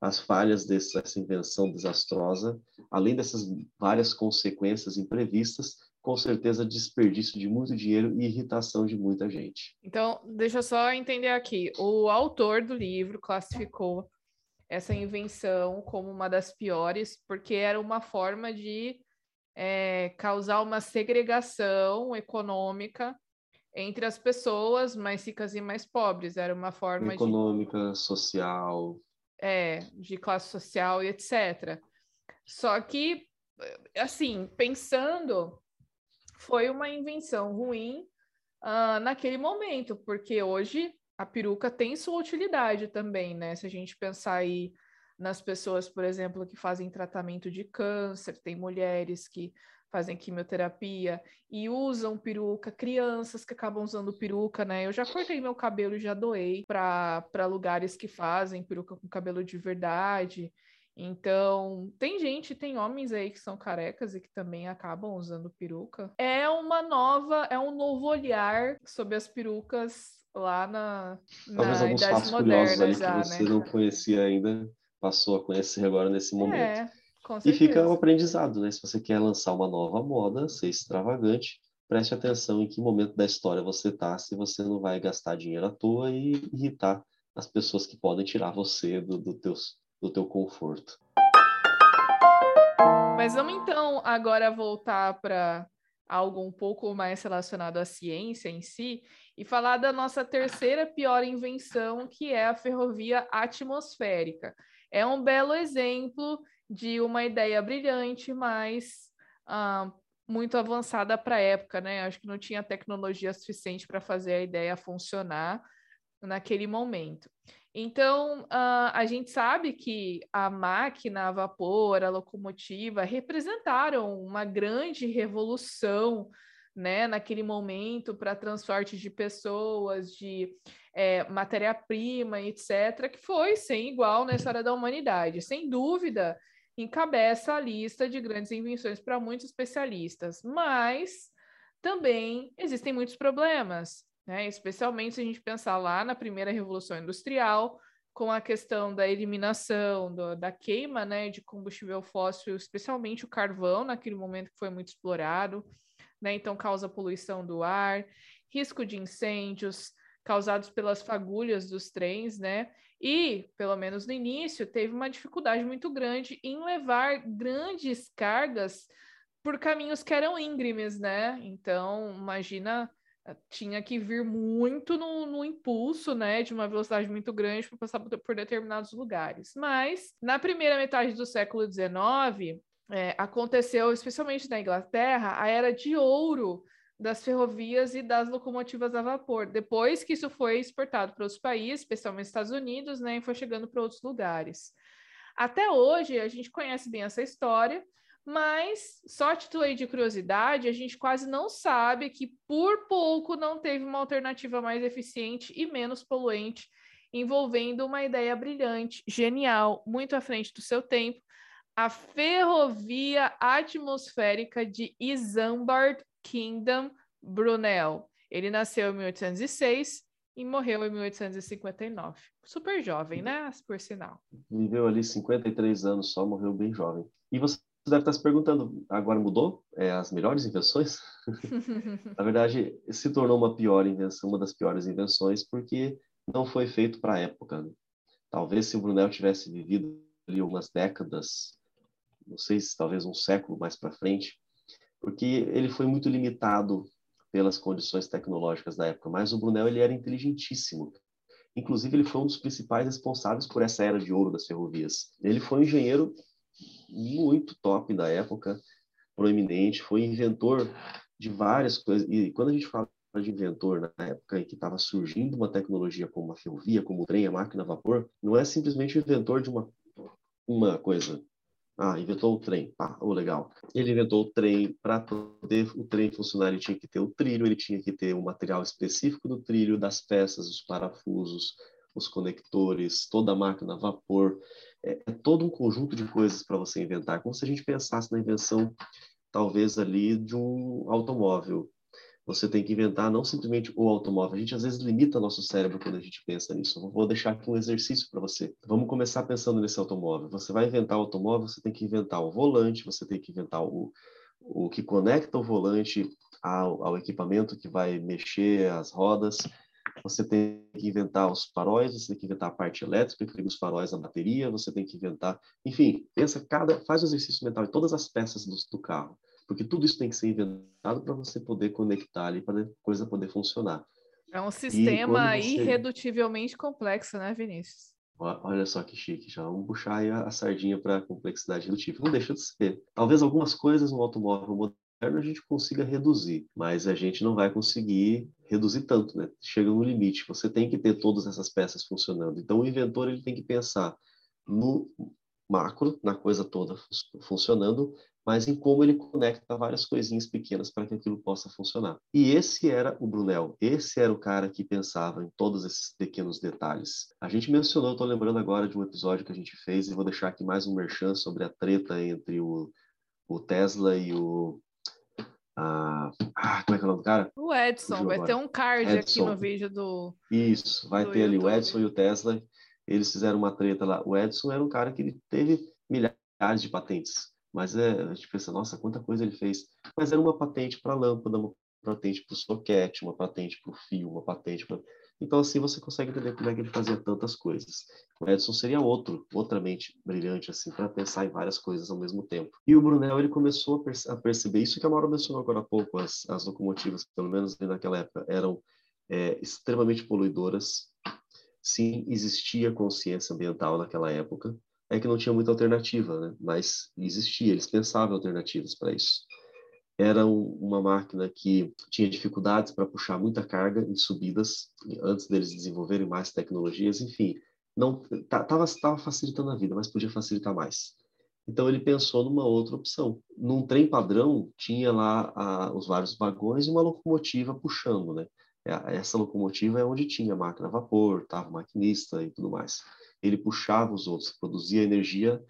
As falhas dessa invenção desastrosa, além dessas várias consequências imprevistas, com certeza desperdício de muito dinheiro e irritação de muita gente. Então, deixa eu só entender aqui. O autor do livro classificou essa invenção como uma das piores, porque era uma forma de é, causar uma segregação econômica entre as pessoas mais ricas e mais pobres. Era uma forma econômica, de... social, é, de classe social e etc. Só que, assim, pensando, foi uma invenção ruim uh, naquele momento, porque hoje a peruca tem sua utilidade também, né? Se a gente pensar aí nas pessoas, por exemplo, que fazem tratamento de câncer, tem mulheres que fazem quimioterapia e usam peruca, crianças que acabam usando peruca, né? Eu já cortei meu cabelo e já doei para lugares que fazem peruca com cabelo de verdade. Então, tem gente, tem homens aí que são carecas e que também acabam usando peruca. É uma nova, é um novo olhar sobre as perucas lá na, Talvez na Idade Moderna já, que você né? não conhecia ainda passou a conhecer agora nesse momento. É, e fica o aprendizado, né? Se você quer lançar uma nova moda, ser extravagante, preste atenção em que momento da história você está, se você não vai gastar dinheiro à toa e irritar as pessoas que podem tirar você do, do, teus, do teu conforto. Mas vamos então agora voltar para algo um pouco mais relacionado à ciência em si e falar da nossa terceira pior invenção, que é a ferrovia atmosférica é um belo exemplo de uma ideia brilhante, mas ah, muito avançada para a época, né? Acho que não tinha tecnologia suficiente para fazer a ideia funcionar naquele momento. Então, uh, a gente sabe que a máquina a vapor, a locomotiva, representaram uma grande revolução né, naquele momento para transporte de pessoas, de é, matéria-prima, etc., que foi sem igual na história da humanidade. Sem dúvida, encabeça a lista de grandes invenções para muitos especialistas, mas também existem muitos problemas, né? especialmente se a gente pensar lá na primeira Revolução Industrial, com a questão da eliminação, do, da queima né, de combustível fóssil, especialmente o carvão, naquele momento que foi muito explorado, né? então causa poluição do ar, risco de incêndios causados pelas fagulhas dos trens, né? E, pelo menos no início, teve uma dificuldade muito grande em levar grandes cargas por caminhos que eram íngremes, né? Então, imagina, eh, tinha que vir muito no, no impulso, né? De uma velocidade muito grande para passar por, por, determinados lugares. Mas, na primeira metade do século XIX, é, aconteceu, especialmente na Inglaterra, a era de ouro das ferrovias e das locomotivas a vapor. Depois que isso foi exportado para outros países, especialmente Estados Unidos, né, e foi chegando para outros lugares. Até hoje, a gente conhece bem essa história, mas só título aí de curiosidade, a gente quase não sabe que por pouco não teve uma alternativa mais eficiente e menos poluente, envolvendo uma ideia brilhante, genial, muito à frente do seu tempo, a ferrovia atmosférica de Isambard Kingdom Brunel. Ele nasceu em 1806 e morreu em 1859. Super jovem, né? Por sinal. Viveu ali 53 anos só, morreu bem jovem. E você deve estar se perguntando, agora mudou? É, as melhores invenções? Na verdade, se tornou uma pior invenção, uma das piores invenções, porque não foi feito para a época. Né? Talvez se o Brunel tivesse vivido ali umas décadas, não sei se talvez um século mais para frente, porque ele foi muito limitado pelas condições tecnológicas da época, mas o Brunel ele era inteligentíssimo. Inclusive, ele foi um dos principais responsáveis por essa era de ouro das ferrovias. Ele foi um engenheiro muito top da época, proeminente, foi inventor de várias coisas. E quando a gente fala de inventor na época em que estava surgindo uma tecnologia como a ferrovia, como o trem, a máquina a vapor, não é simplesmente o inventor de uma, uma coisa ah, inventou o trem. Ah, oh, legal. Ele inventou o trem. Para poder o trem funcionar, ele tinha que ter o trilho, ele tinha que ter o material específico do trilho, das peças, os parafusos, os conectores, toda a máquina a vapor. É, é todo um conjunto de coisas para você inventar. Como se a gente pensasse na invenção, talvez ali, de um automóvel você tem que inventar não simplesmente o automóvel. A gente às vezes limita nosso cérebro quando a gente pensa nisso. Eu vou deixar aqui um exercício para você. Vamos começar pensando nesse automóvel. Você vai inventar o automóvel, você tem que inventar o volante, você tem que inventar o, o que conecta o volante ao, ao equipamento que vai mexer as rodas. Você tem que inventar os faróis, você tem que inventar a parte elétrica os faróis à bateria, você tem que inventar, enfim, pensa cada, faz o exercício mental em todas as peças do, do carro porque tudo isso tem que ser inventado para você poder conectar ali, para a coisa poder funcionar. É um sistema você... irredutivelmente complexo, né, Vinícius? Olha só que chique, já vamos puxar a sardinha para a complexidade redutível. Não deixa de ser. Talvez algumas coisas no automóvel moderno a gente consiga reduzir, mas a gente não vai conseguir reduzir tanto, né? Chega no limite. Você tem que ter todas essas peças funcionando. Então o inventor ele tem que pensar no macro, na coisa toda funcionando, mas em como ele conecta várias coisinhas pequenas para que aquilo possa funcionar. E esse era o Brunel, esse era o cara que pensava em todos esses pequenos detalhes. A gente mencionou, estou lembrando agora de um episódio que a gente fez, e vou deixar aqui mais um merchan sobre a treta entre o, o Tesla e o. Ah, como é que é o nome do cara? O Edson, vai ter um card Edson. aqui no vídeo do. Isso, vai do ter YouTube. ali o Edson e o Tesla. Eles fizeram uma treta lá. O Edson era um cara que ele teve milhares de patentes mas é, a gente pensa, nossa, quanta coisa ele fez. Mas era uma patente para lâmpada, uma patente para o soquete, uma patente para o fio, uma patente para. Então, assim, você consegue entender como é que ele fazia tantas coisas. O Edson seria outro, outra mente brilhante, assim, para pensar em várias coisas ao mesmo tempo. E o Brunel, ele começou a, perce a perceber isso que a Maura mencionou agora há pouco, as, as locomotivas, pelo menos naquela época, eram é, extremamente poluidoras. Sim, existia consciência ambiental naquela época, é que não tinha muita alternativa, né? mas existia, eles pensavam alternativas para isso. Era um, uma máquina que tinha dificuldades para puxar muita carga em subidas, antes deles desenvolverem mais tecnologias, enfim, não estava tava facilitando a vida, mas podia facilitar mais. Então ele pensou numa outra opção. Num trem padrão tinha lá a, os vários vagões e uma locomotiva puxando, né? É, essa locomotiva é onde tinha máquina a vapor, tava o maquinista e tudo mais. Ele puxava os outros, produzia energia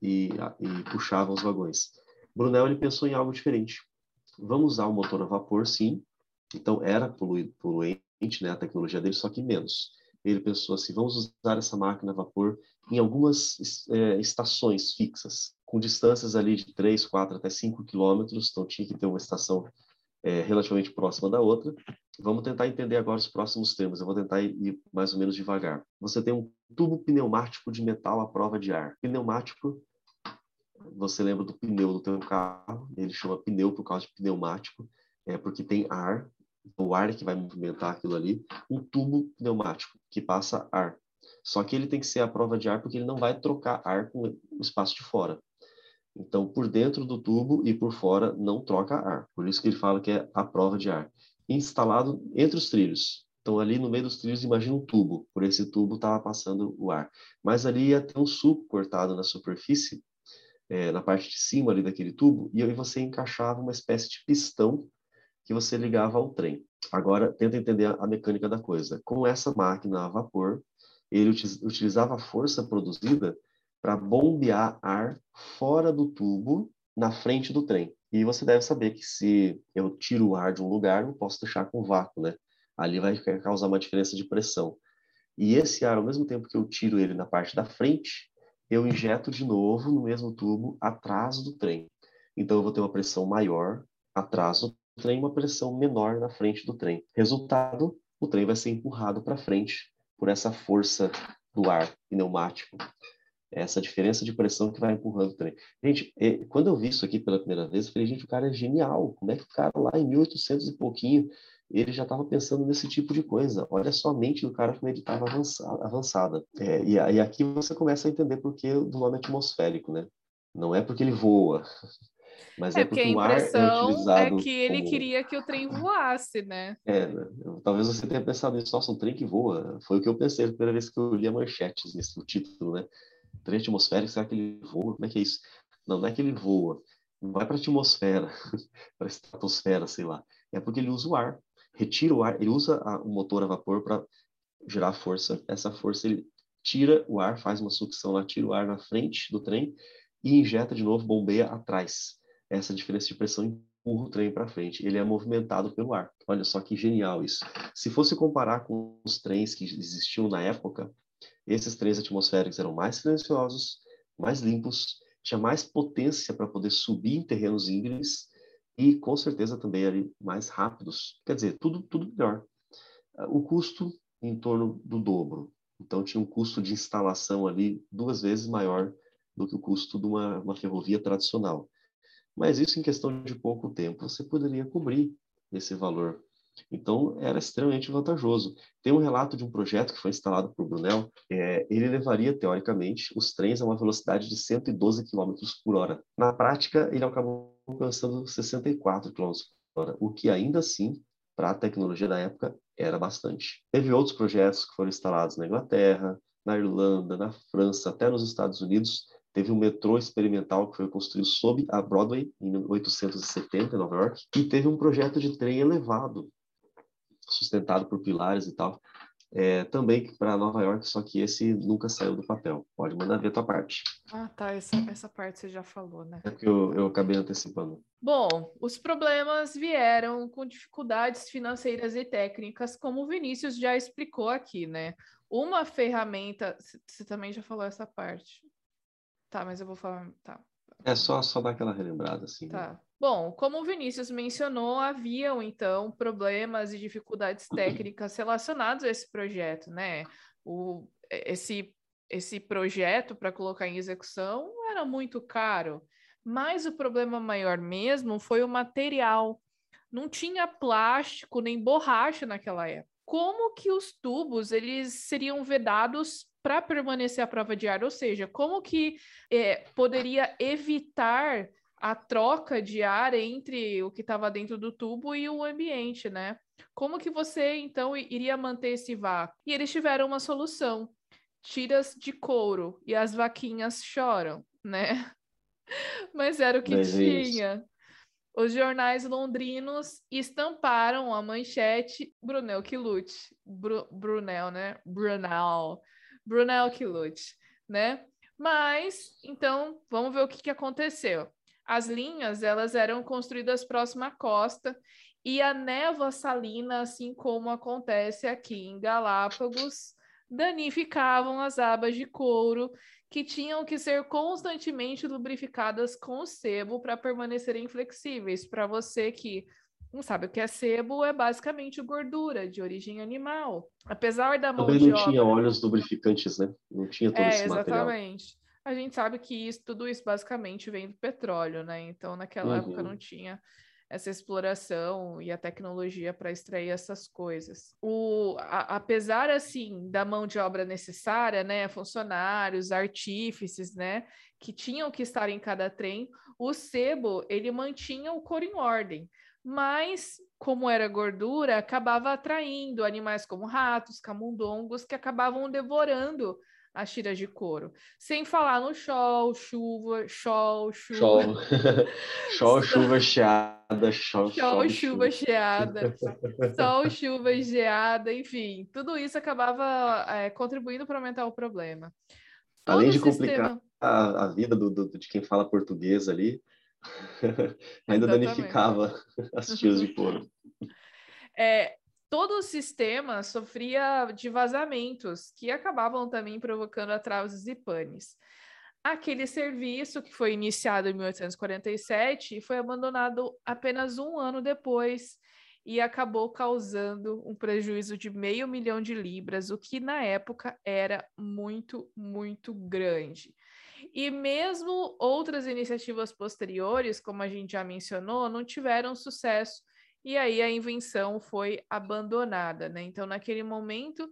e, e puxava os vagões. Brunel ele pensou em algo diferente. Vamos usar o motor a vapor, sim. Então era poluente, né, a tecnologia dele, só que menos. Ele pensou assim, vamos usar essa máquina a vapor em algumas é, estações fixas, com distâncias ali de 3, 4 até 5 quilômetros, então tinha que ter uma estação é, relativamente próxima da outra. Vamos tentar entender agora os próximos termos, eu vou tentar ir mais ou menos devagar. Você tem um tubo pneumático de metal à prova de ar. Pneumático, você lembra do pneu do teu carro, ele chama pneu por causa de pneumático, é porque tem ar, o ar é que vai movimentar aquilo ali, um tubo pneumático que passa ar. Só que ele tem que ser a prova de ar porque ele não vai trocar ar com o espaço de fora. Então, por dentro do tubo e por fora não troca ar. Por isso que ele fala que é a prova de ar. Instalado entre os trilhos. Então, ali no meio dos trilhos, imagina um tubo. Por esse tubo estava passando o ar. Mas ali ia ter um suco cortado na superfície, é, na parte de cima ali daquele tubo, e aí você encaixava uma espécie de pistão que você ligava ao trem. Agora, tenta entender a, mecânica da coisa. Com essa máquina a vapor, ele utilizava a força produzida para bombear ar fora do tubo na frente do trem. E você deve saber que se eu tiro o ar de um lugar, não posso deixar com vácuo, né? Ali vai causar uma diferença de pressão. E esse ar, ao mesmo tempo que eu tiro ele na parte da frente, eu injeto de novo no mesmo tubo atrás do trem. Então eu vou ter uma pressão maior atrás do trem, uma pressão menor na frente do trem. Resultado, o trem vai ser empurrado para frente por essa força do ar pneumático. Essa diferença de pressão que vai empurrando o trem. Gente, quando eu vi isso aqui pela primeira vez, eu falei, gente, o cara é genial. Como é que o cara lá em 1800 e pouquinho, ele já estava pensando nesse tipo de coisa. Olha só a mente do cara como ele estava avançada. É, e, e aqui você começa a entender por que do nome atmosférico, né? Não é porque ele voa, mas é, é porque, porque a impressão é, é que ele como... queria que o trem voasse, né? É, né? talvez você tenha pensado nisso, nossa, um trem que voa. Foi o que eu pensei a primeira vez que eu li a manchetes nesse título, né? Trem atmosférico, será que ele voa? Como é que é isso? Não, não é que ele voa. Não vai para a atmosfera, para a estratosfera, sei lá. É porque ele usa o ar. Retira o ar, ele usa a, o motor a vapor para gerar força. Essa força ele tira o ar, faz uma sucção lá, tira o ar na frente do trem e injeta de novo, bombeia atrás essa diferença de pressão empurra o trem para frente. Ele é movimentado pelo ar. Olha só que genial isso. Se fosse comparar com os trens que existiam na época, esses trens atmosféricos eram mais silenciosos, mais limpos, tinha mais potência para poder subir em terrenos íngremes e com certeza também ali mais rápidos. Quer dizer, tudo tudo melhor. O custo em torno do dobro. Então tinha um custo de instalação ali duas vezes maior do que o custo de uma, uma ferrovia tradicional. Mas isso em questão de pouco tempo você poderia cobrir esse valor. Então era extremamente vantajoso. Tem um relato de um projeto que foi instalado por Brunel. É, ele levaria teoricamente os trens a uma velocidade de 112 km por hora. Na prática, ele acabou alcançando 64 km por hora, o que ainda assim para a tecnologia da época era bastante. Teve outros projetos que foram instalados na Inglaterra, na Irlanda, na França, até nos Estados Unidos, Teve um metrô experimental que foi construído sob a Broadway, em 1870, em Nova York. E teve um projeto de trem elevado, sustentado por pilares e tal, é, também para Nova York, só que esse nunca saiu do papel. Pode mandar ver a tua parte. Ah, tá. Essa, essa parte você já falou, né? É que eu, eu acabei antecipando. Bom, os problemas vieram com dificuldades financeiras e técnicas, como o Vinícius já explicou aqui, né? Uma ferramenta. Você também já falou essa parte. Tá, mas eu vou falar. Tá. É só, só dar aquela relembrada, assim. Tá. Né? Bom, como o Vinícius mencionou, haviam então problemas e dificuldades técnicas relacionados a esse projeto, né? O, esse, esse projeto para colocar em execução era muito caro, mas o problema maior mesmo foi o material. Não tinha plástico nem borracha naquela época. Como que os tubos eles seriam vedados para permanecer a prova de ar, ou seja, como que é, poderia evitar a troca de ar entre o que estava dentro do tubo e o ambiente, né? Como que você então iria manter esse vácuo? E eles tiveram uma solução: tiras de couro e as vaquinhas choram, né? Mas era o que Mas é tinha. É Os jornais londrinos estamparam a manchete Brunel que lute. Bru Brunel, né? Brunel. Brunel que lute, né? Mas, então, vamos ver o que, que aconteceu. As linhas, elas eram construídas próxima à costa e a névoa salina, assim como acontece aqui em Galápagos, danificavam as abas de couro que tinham que ser constantemente lubrificadas com sebo para permanecerem flexíveis. Para você que não sabe o que é sebo, é basicamente gordura de origem animal. Apesar da mão Também não obra... tinha óleos lubrificantes, né? Não tinha todo é, esse material. Exatamente. A gente sabe que isso, tudo isso basicamente vem do petróleo, né? Então, naquela uhum. época não tinha essa exploração e a tecnologia para extrair essas coisas. O, a, apesar assim da mão de obra necessária, né, funcionários, artífices, né, que tinham que estar em cada trem, o sebo ele mantinha o couro em ordem, mas como era gordura, acabava atraindo animais como ratos, camundongos que acabavam devorando as tiras de couro. Sem falar no sol, chuva, sol, chuva. Sol, chuva, geada, sol, sol, chuva, geada, sol, chuva, geada, enfim, tudo isso acabava é, contribuindo para aumentar o problema. Todo Além de complicar sistema... a, a, vida do, do, de quem fala português ali, ainda Exatamente. danificava as tiras de couro. É, todo o sistema sofria de vazamentos que acabavam também provocando atrasos e panes. Aquele serviço, que foi iniciado em 1847, foi abandonado apenas um ano depois e acabou causando um prejuízo de meio milhão de libras, o que na época era muito, muito grande. E mesmo outras iniciativas posteriores, como a gente já mencionou, não tiveram sucesso e aí a invenção foi abandonada, né? Então, naquele momento,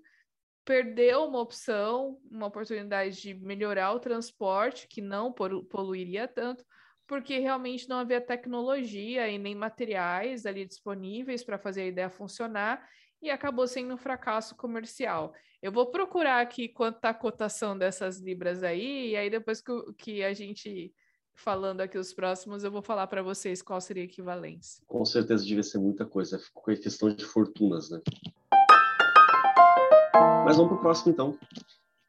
perdeu uma opção, uma oportunidade de melhorar o transporte, que não poluiria tanto, porque realmente não havia tecnologia e nem materiais ali disponíveis para fazer a ideia funcionar, e acabou sendo um fracasso comercial. Eu vou procurar aqui quanto está a cotação dessas libras aí, e aí depois que, que a gente falando aqui os próximos, eu vou falar para vocês qual seria a equivalência. Com certeza devia ser muita coisa, ficou questão de fortunas, né? Mas vamos para o próximo então.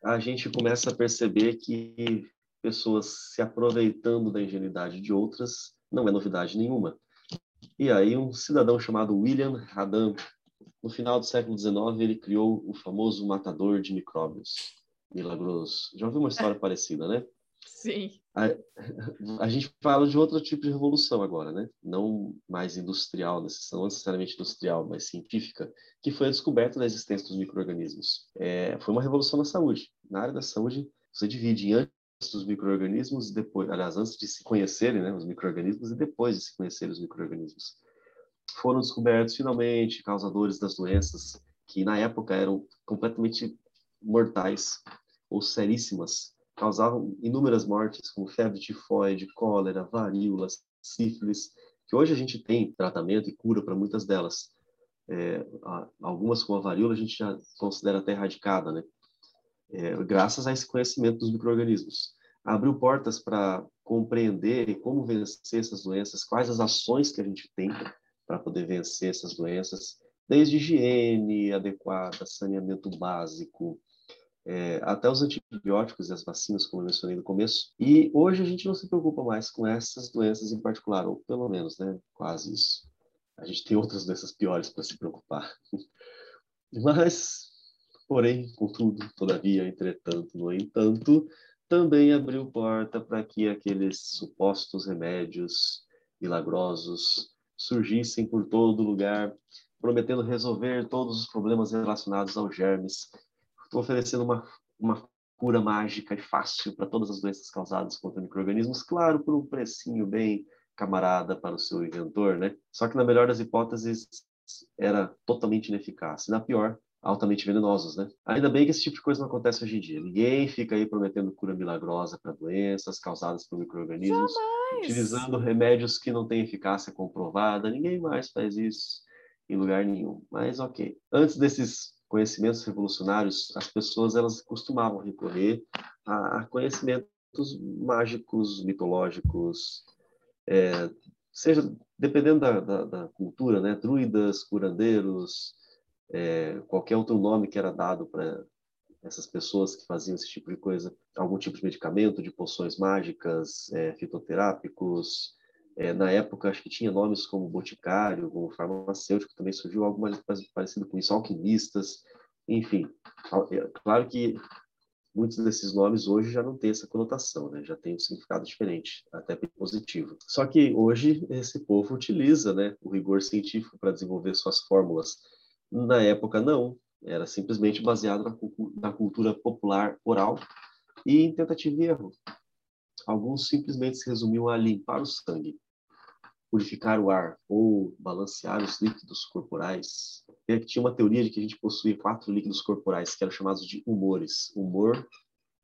A gente começa a perceber que pessoas se aproveitando da ingenuidade de outras não é novidade nenhuma. E aí um cidadão chamado William Adam, no final do século XIX, ele criou o famoso matador de micróbios. Milagroso. Já ouviu uma história parecida, né? Sim. A, a, gente fala de outro tipo de revolução agora, né? Não mais industrial, não necessariamente industrial, mas científica, que foi a descoberta da existência dos micro-organismos. É, foi uma revolução na saúde. Na área da saúde, você divide em antes dos micro-organismos depois, aliás, antes de se conhecerem né, os micro-organismos e depois de se conhecerem os micro-organismos. Foram descobertos, finalmente, causadores das doenças que, na época, eram completamente mortais ou seríssimas, causavam inúmeras mortes, como febre tifoide, cólera, varíola, sífilis, que hoje a gente tem tratamento e cura para muitas delas. É, algumas como a varíola a gente já considera até erradicada, né? É, graças a esse conhecimento dos micro-organismos. Abriu portas para compreender como vencer essas doenças, quais as ações que a gente tem para poder vencer essas doenças, desde higiene adequada, saneamento básico, é, até os antibióticos e as vacinas, como eu mencionei no começo. E hoje a gente não se preocupa mais com essas doenças em particular, ou pelo menos, né, quase isso. A gente tem outras doenças piores para se preocupar. Mas, porém, contudo, todavia, entretanto, no entanto, também abriu porta para que aqueles supostos remédios milagrosos surgissem por todo lugar, prometendo resolver todos os problemas relacionados aos germes oferecendo uma, uma cura mágica e fácil para todas as doenças causadas por micro-organismos, claro, por um precinho bem camarada para o seu inventor, né? Só que na melhor das hipóteses era totalmente ineficaz, e na pior, altamente venenosos, né? Ainda bem que esse tipo de coisa não acontece hoje em dia. Ninguém fica aí prometendo cura milagrosa para doenças causadas por micro-organismos, utilizando remédios que não têm eficácia comprovada. Ninguém mais faz isso em lugar nenhum. Mas ok. Antes desses conhecimentos revolucionários, as pessoas elas costumavam recorrer a, a conhecimentos mágicos, mitológicos, é, seja dependendo da, da, da, cultura, né? Druidas, curandeiros, é, qualquer outro nome que era dado para essas pessoas que faziam esse tipo de coisa, algum tipo de medicamento, de poções mágicas, é, fitoterápicos. É, na época, acho que tinha nomes como boticário, como farmacêutico, também surgiu algo mais parecido com isso, alquimistas, enfim. É, claro que muitos desses nomes hoje já não têm essa conotação, né? já tem um significado diferente, até positivo. Só que hoje esse povo utiliza né, o rigor científico para desenvolver suas fórmulas. Na época, não. Era simplesmente baseado na, na cultura popular oral e em tentativa e erro. Alguns simplesmente se resumiam a limpar o sangue, purificar o ar ou balancear os líquidos corporais. Tinha uma teoria de que a gente possuía quatro líquidos corporais que eram chamados de humores. Humor,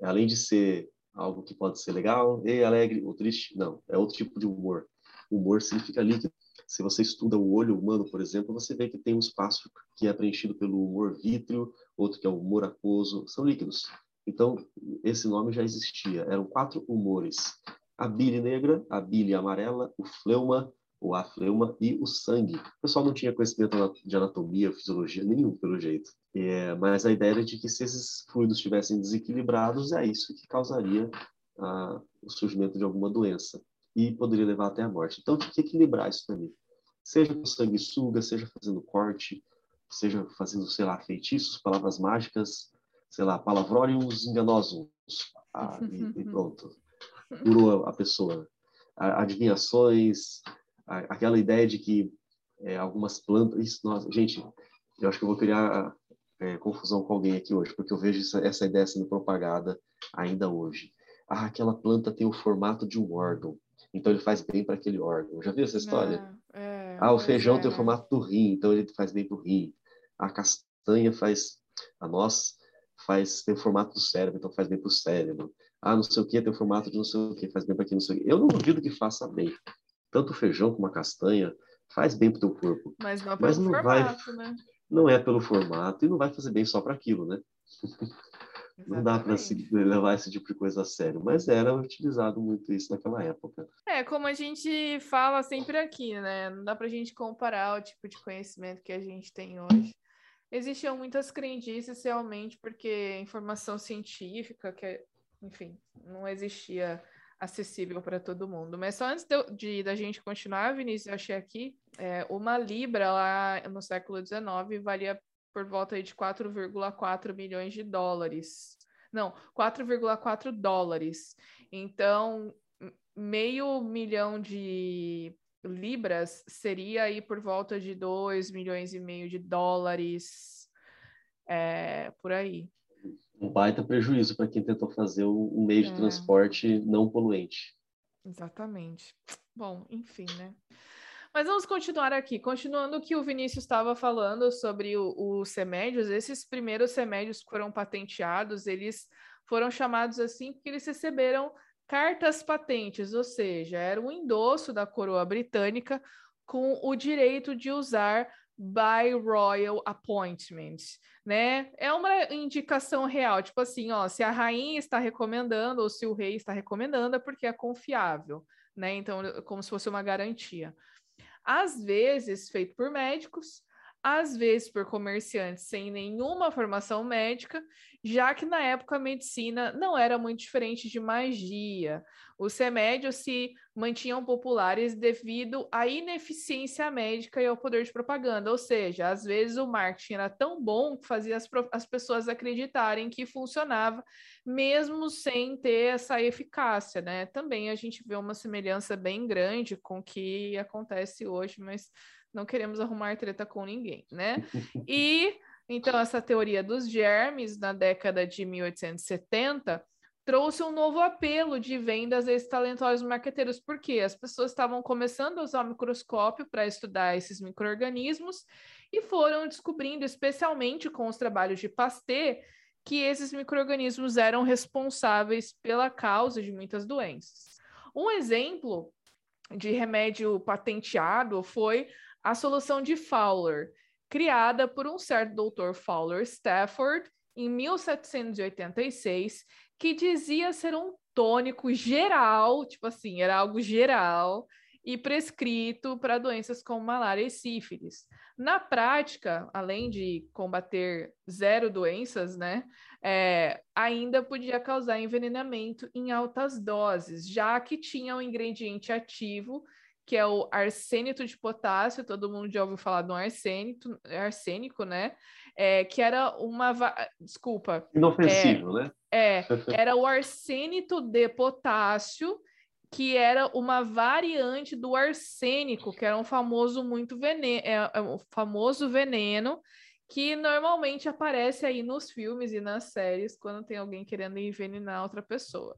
além de ser algo que pode ser legal, e alegre ou triste, não, é outro tipo de humor. Humor significa líquido. Se você estuda o olho humano, por exemplo, você vê que tem um espaço que é preenchido pelo humor vítreo, outro que é o humor aquoso, são líquidos. Então, esse nome já existia. Eram quatro humores: a bile negra, a bile amarela, o fleuma, o afleuma e o sangue. O pessoal não tinha conhecimento de anatomia, fisiologia nenhum, pelo jeito. É, mas a ideia era de que se esses fluidos estivessem desequilibrados, é isso que causaria ah, o surgimento de alguma doença e poderia levar até a morte. Então, tem que equilibrar isso também. Seja com sanguessuga, seja fazendo corte, seja fazendo, sei lá, feitiços, palavras mágicas, sei lá, palavroniums enganosos, ah, e, e, pronto. Curou a pessoa. Adivinhações, aquela ideia de que é, algumas plantas. Isso, nossa, gente, eu acho que eu vou criar é, confusão com alguém aqui hoje, porque eu vejo essa, essa ideia sendo propagada ainda hoje. Ah, aquela planta tem o formato de um órgão, então ele faz bem para aquele órgão. Já viu essa história? É, ah, o feijão é. tem o formato do rim, então ele faz bem para o rim. A castanha faz, a noz faz tem o formato do cérebro, então faz bem para o cérebro. Ah, não sei o que tem o formato de não sei o que, faz bem para quem não sei o que. Eu não duvido que faça bem tanto o feijão como a castanha faz bem para o teu corpo. Mas não, é Mas não formato, vai, né? Não é pelo formato e não vai fazer bem só para aquilo, né? não dá para levar esse tipo de coisa a sério, mas era utilizado muito isso naquela época. É, como a gente fala sempre aqui, né? Não dá para a gente comparar o tipo de conhecimento que a gente tem hoje. Existiam muitas crendices realmente, porque informação científica, que, enfim, não existia acessível para todo mundo. Mas só antes de, de, da gente continuar, Vinícius, eu achei aqui, é, uma libra lá no século XIX valia por volta de 4,4 milhões de dólares. Não, 4,4 dólares. Então, meio milhão de libras seria aí por volta de 2 milhões e meio de dólares é, por aí um baita prejuízo para quem tentou fazer um meio de é. transporte não poluente. Exatamente. Bom, enfim, né? Mas vamos continuar aqui. Continuando o que o Vinícius estava falando sobre os remédios, esses primeiros remédios que foram patenteados, eles foram chamados assim porque eles receberam cartas patentes, ou seja, era um endosso da coroa britânica com o direito de usar by royal appointment, né? É uma indicação real, tipo assim, ó, se a rainha está recomendando ou se o rei está recomendando é porque é confiável, né? Então, como se fosse uma garantia. Às vezes, feito por médicos, às vezes por comerciantes sem nenhuma formação médica, já que na época a medicina não era muito diferente de magia. Os remédios se mantinham populares devido à ineficiência médica e ao poder de propaganda, ou seja, às vezes o marketing era tão bom que fazia as, as pessoas acreditarem que funcionava, mesmo sem ter essa eficácia, né? Também a gente vê uma semelhança bem grande com o que acontece hoje, mas não queremos arrumar treta com ninguém, né? E então essa teoria dos germes na década de 1870 trouxe um novo apelo de vendas a esses talentosos marqueteiros, porque as pessoas estavam começando a usar o microscópio para estudar esses micro-organismos e foram descobrindo, especialmente com os trabalhos de Pasteur, que esses micro-organismos eram responsáveis pela causa de muitas doenças. Um exemplo de remédio patenteado foi a solução de Fowler, criada por um certo doutor Fowler Stafford em 1786, que dizia ser um tônico geral, tipo assim, era algo geral e prescrito para doenças como malária e sífilis. Na prática, além de combater zero doenças, né, é, ainda podia causar envenenamento em altas doses, já que tinha um ingrediente ativo que é o arsênito de potássio, todo mundo já ouviu falar do arsênito, arsênico, né? É, que era uma. Desculpa. Inofensivo, é, né? É, era o arsênito de potássio, que era uma variante do arsênico, que era um famoso muito veneno, é, é um famoso veneno que normalmente aparece aí nos filmes e nas séries quando tem alguém querendo envenenar outra pessoa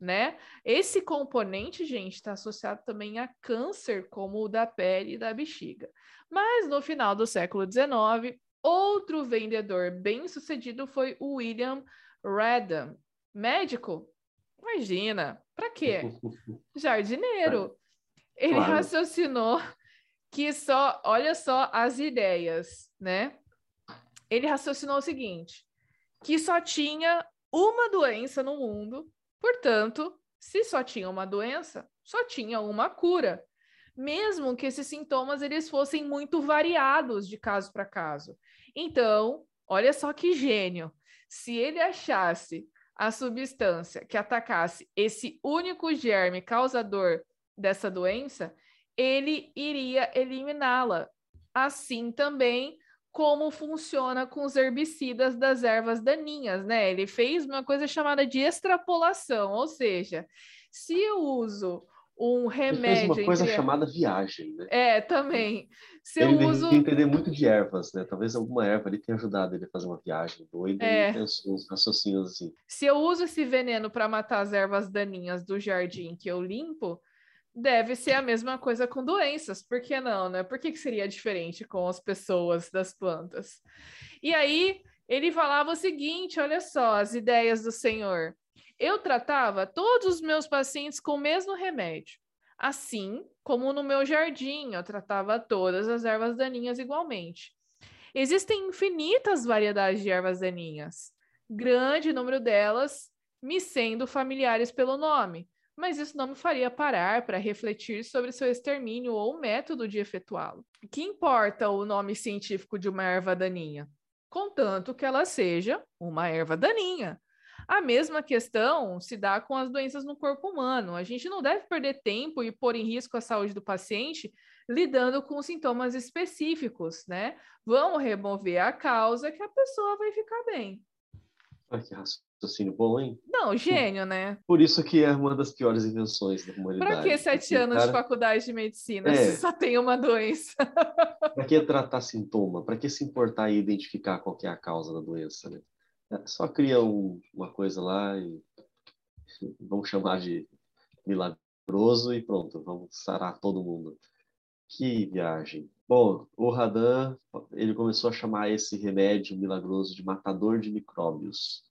né? Esse componente, gente, está associado também a câncer, como o da pele e da bexiga. Mas no final do século XIX, outro vendedor bem sucedido foi o William Redham, médico. Imagina, para quê? Jardineiro. Ele claro. raciocinou que só, olha só as ideias, né? Ele raciocinou o seguinte: que só tinha uma doença no mundo Portanto, se só tinha uma doença, só tinha uma cura, mesmo que esses sintomas eles fossem muito variados de caso para caso. Então, olha só que gênio. Se ele achasse a substância que atacasse esse único germe causador dessa doença, ele iria eliminá-la. Assim também como funciona com os herbicidas das ervas daninhas, né? Ele fez uma coisa chamada de extrapolação, ou seja, se eu uso um remédio. Ele uma coisa entre... chamada viagem, né? É, também. Se ele eu uso. entender muito de ervas, né? Talvez alguma erva ali tenha ajudado ele a fazer uma viagem doida é. e uns raciocínios assim. Se eu uso esse veneno para matar as ervas daninhas do jardim que eu limpo, deve ser a mesma coisa com doenças, por que não, né? Por que, que seria diferente com as pessoas das plantas? E aí ele falava o seguinte: olha só, as ideias do Senhor. Eu tratava todos os meus pacientes com o mesmo remédio. Assim como no meu jardim, eu tratava todas as ervas daninhas igualmente. Existem infinitas variedades de ervas daninhas, grande número delas me sendo familiares pelo nome, mas isso não me faria parar para refletir sobre seu extermínio ou o método de efetuá-lo. Que importa o nome científico de uma erva daninha? Contanto que ela seja uma erva daninha. A mesma questão se dá com as doenças no corpo humano. A gente não deve perder tempo e pôr em risco a saúde do paciente lidando com sintomas específicos, né? Vamos remover a causa que a pessoa vai ficar bem. Ai, que raciocínio bom, hein? Não, gênio, né? Por isso que é uma das piores invenções da humanidade. Para que sete anos cara... de faculdade de medicina é. só tem uma doença? Para que tratar sintoma? Para que se importar e identificar qual é a causa da doença, né? É, só cria um, uma coisa lá e vamos chamar de milagroso e pronto, vamos sarar todo mundo. Que viagem. Bom, o Radan, ele começou a chamar esse remédio milagroso de matador de micróbios.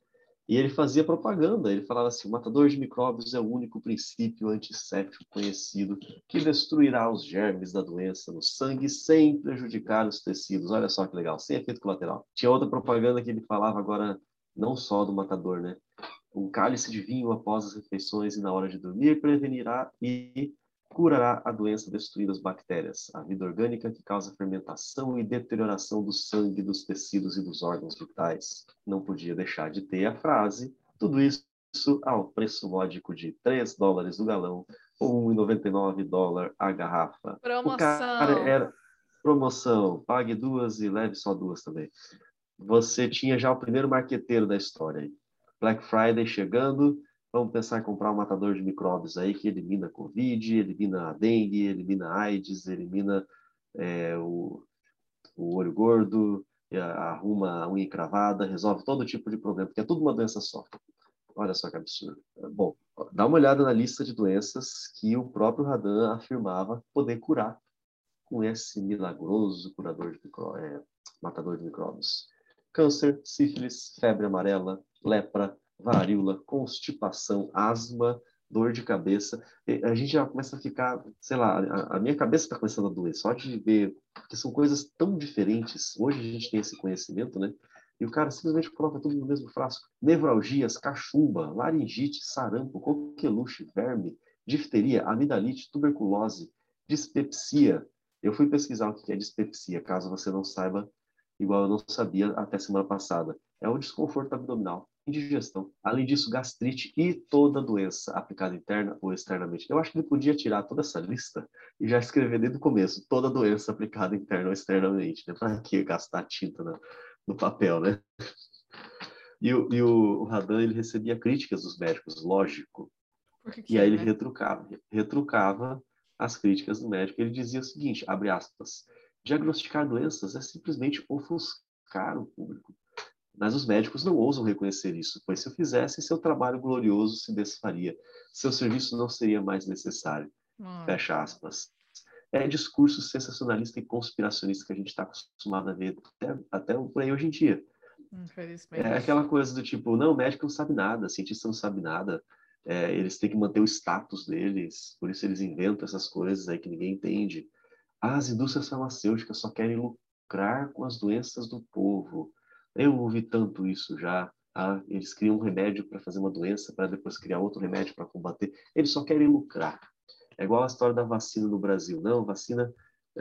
E ele fazia propaganda, ele falava assim: o matador de micróbios é o único princípio antisséptico conhecido que destruirá os germes da doença no sangue sem prejudicar os tecidos. Olha só que legal, sem efeito colateral. Tinha outra propaganda que ele falava agora, não só do matador, né? Um cálice de vinho após as refeições e na hora de dormir prevenirá e curará a doença destruindo as bactérias, a vida orgânica que causa fermentação e deterioração do sangue, dos tecidos e dos órgãos vitais. Não podia deixar de ter a frase, tudo isso ao preço módico de 3 dólares o galão ou 1,99 dólar a garrafa. Promoção. O cara era promoção, pague duas e leve só duas também. Você tinha já o primeiro marqueteiro da história. Black Friday chegando, Vamos pensar em comprar um matador de micróbios aí que elimina a Covid, elimina a dengue, elimina a AIDS, elimina é, o, o olho gordo, arruma a unha encravada, resolve todo tipo de problema, porque é tudo uma doença só. Olha só que absurdo. Bom, dá uma olhada na lista de doenças que o próprio Radan afirmava poder curar com esse milagroso curador de micro, é, matador de micróbios. Câncer, sífilis, febre amarela, lepra, varíola, constipação, asma, dor de cabeça. A gente já começa a ficar, sei lá, a, a minha cabeça está começando a doer, só de ver, que são coisas tão diferentes. Hoje a gente tem esse conhecimento, né? E o cara simplesmente coloca tudo no mesmo frasco. Nevralgias, cachumba, laringite, sarampo, coqueluche, verme, difteria, amidalite, tuberculose, dispepsia. Eu fui pesquisar o que é dispepsia, caso você não saiba, igual eu não sabia até semana passada. É o desconforto abdominal, indigestão. Além disso, gastrite e toda doença aplicada interna ou externamente. Eu acho que ele podia tirar toda essa lista e já escrever desde o começo toda doença aplicada interna ou externamente. Né? Para que gastar tinta no, no papel, né? E, o, e o, Radan, ele recebia críticas dos médicos, lógico. Que, e aí ele né? retrucava, retrucava as críticas do médico. Ele dizia o seguinte, abre aspas, diagnosticar doenças é simplesmente ofuscar o público. Mas os médicos não ousam reconhecer isso, pois se o fizessem, seu trabalho glorioso se desfaria, seu serviço não seria mais necessário. Hum. Fecha aspas. É discurso sensacionalista e conspiracionista que a gente está acostumado a ver até, até por aí hoje em dia. É aquela coisa do tipo, não, o médico não sabe nada, o cientista não sabe nada, é, eles têm que manter o status deles, por isso eles inventam essas coisas aí que ninguém entende. As indústrias farmacêuticas só querem lucrar com as doenças do povo. Eu ouvi tanto isso já. Tá? Eles criam um remédio para fazer uma doença, para depois criar outro remédio para combater. Eles só querem lucrar. É igual a história da vacina no Brasil. Não, vacina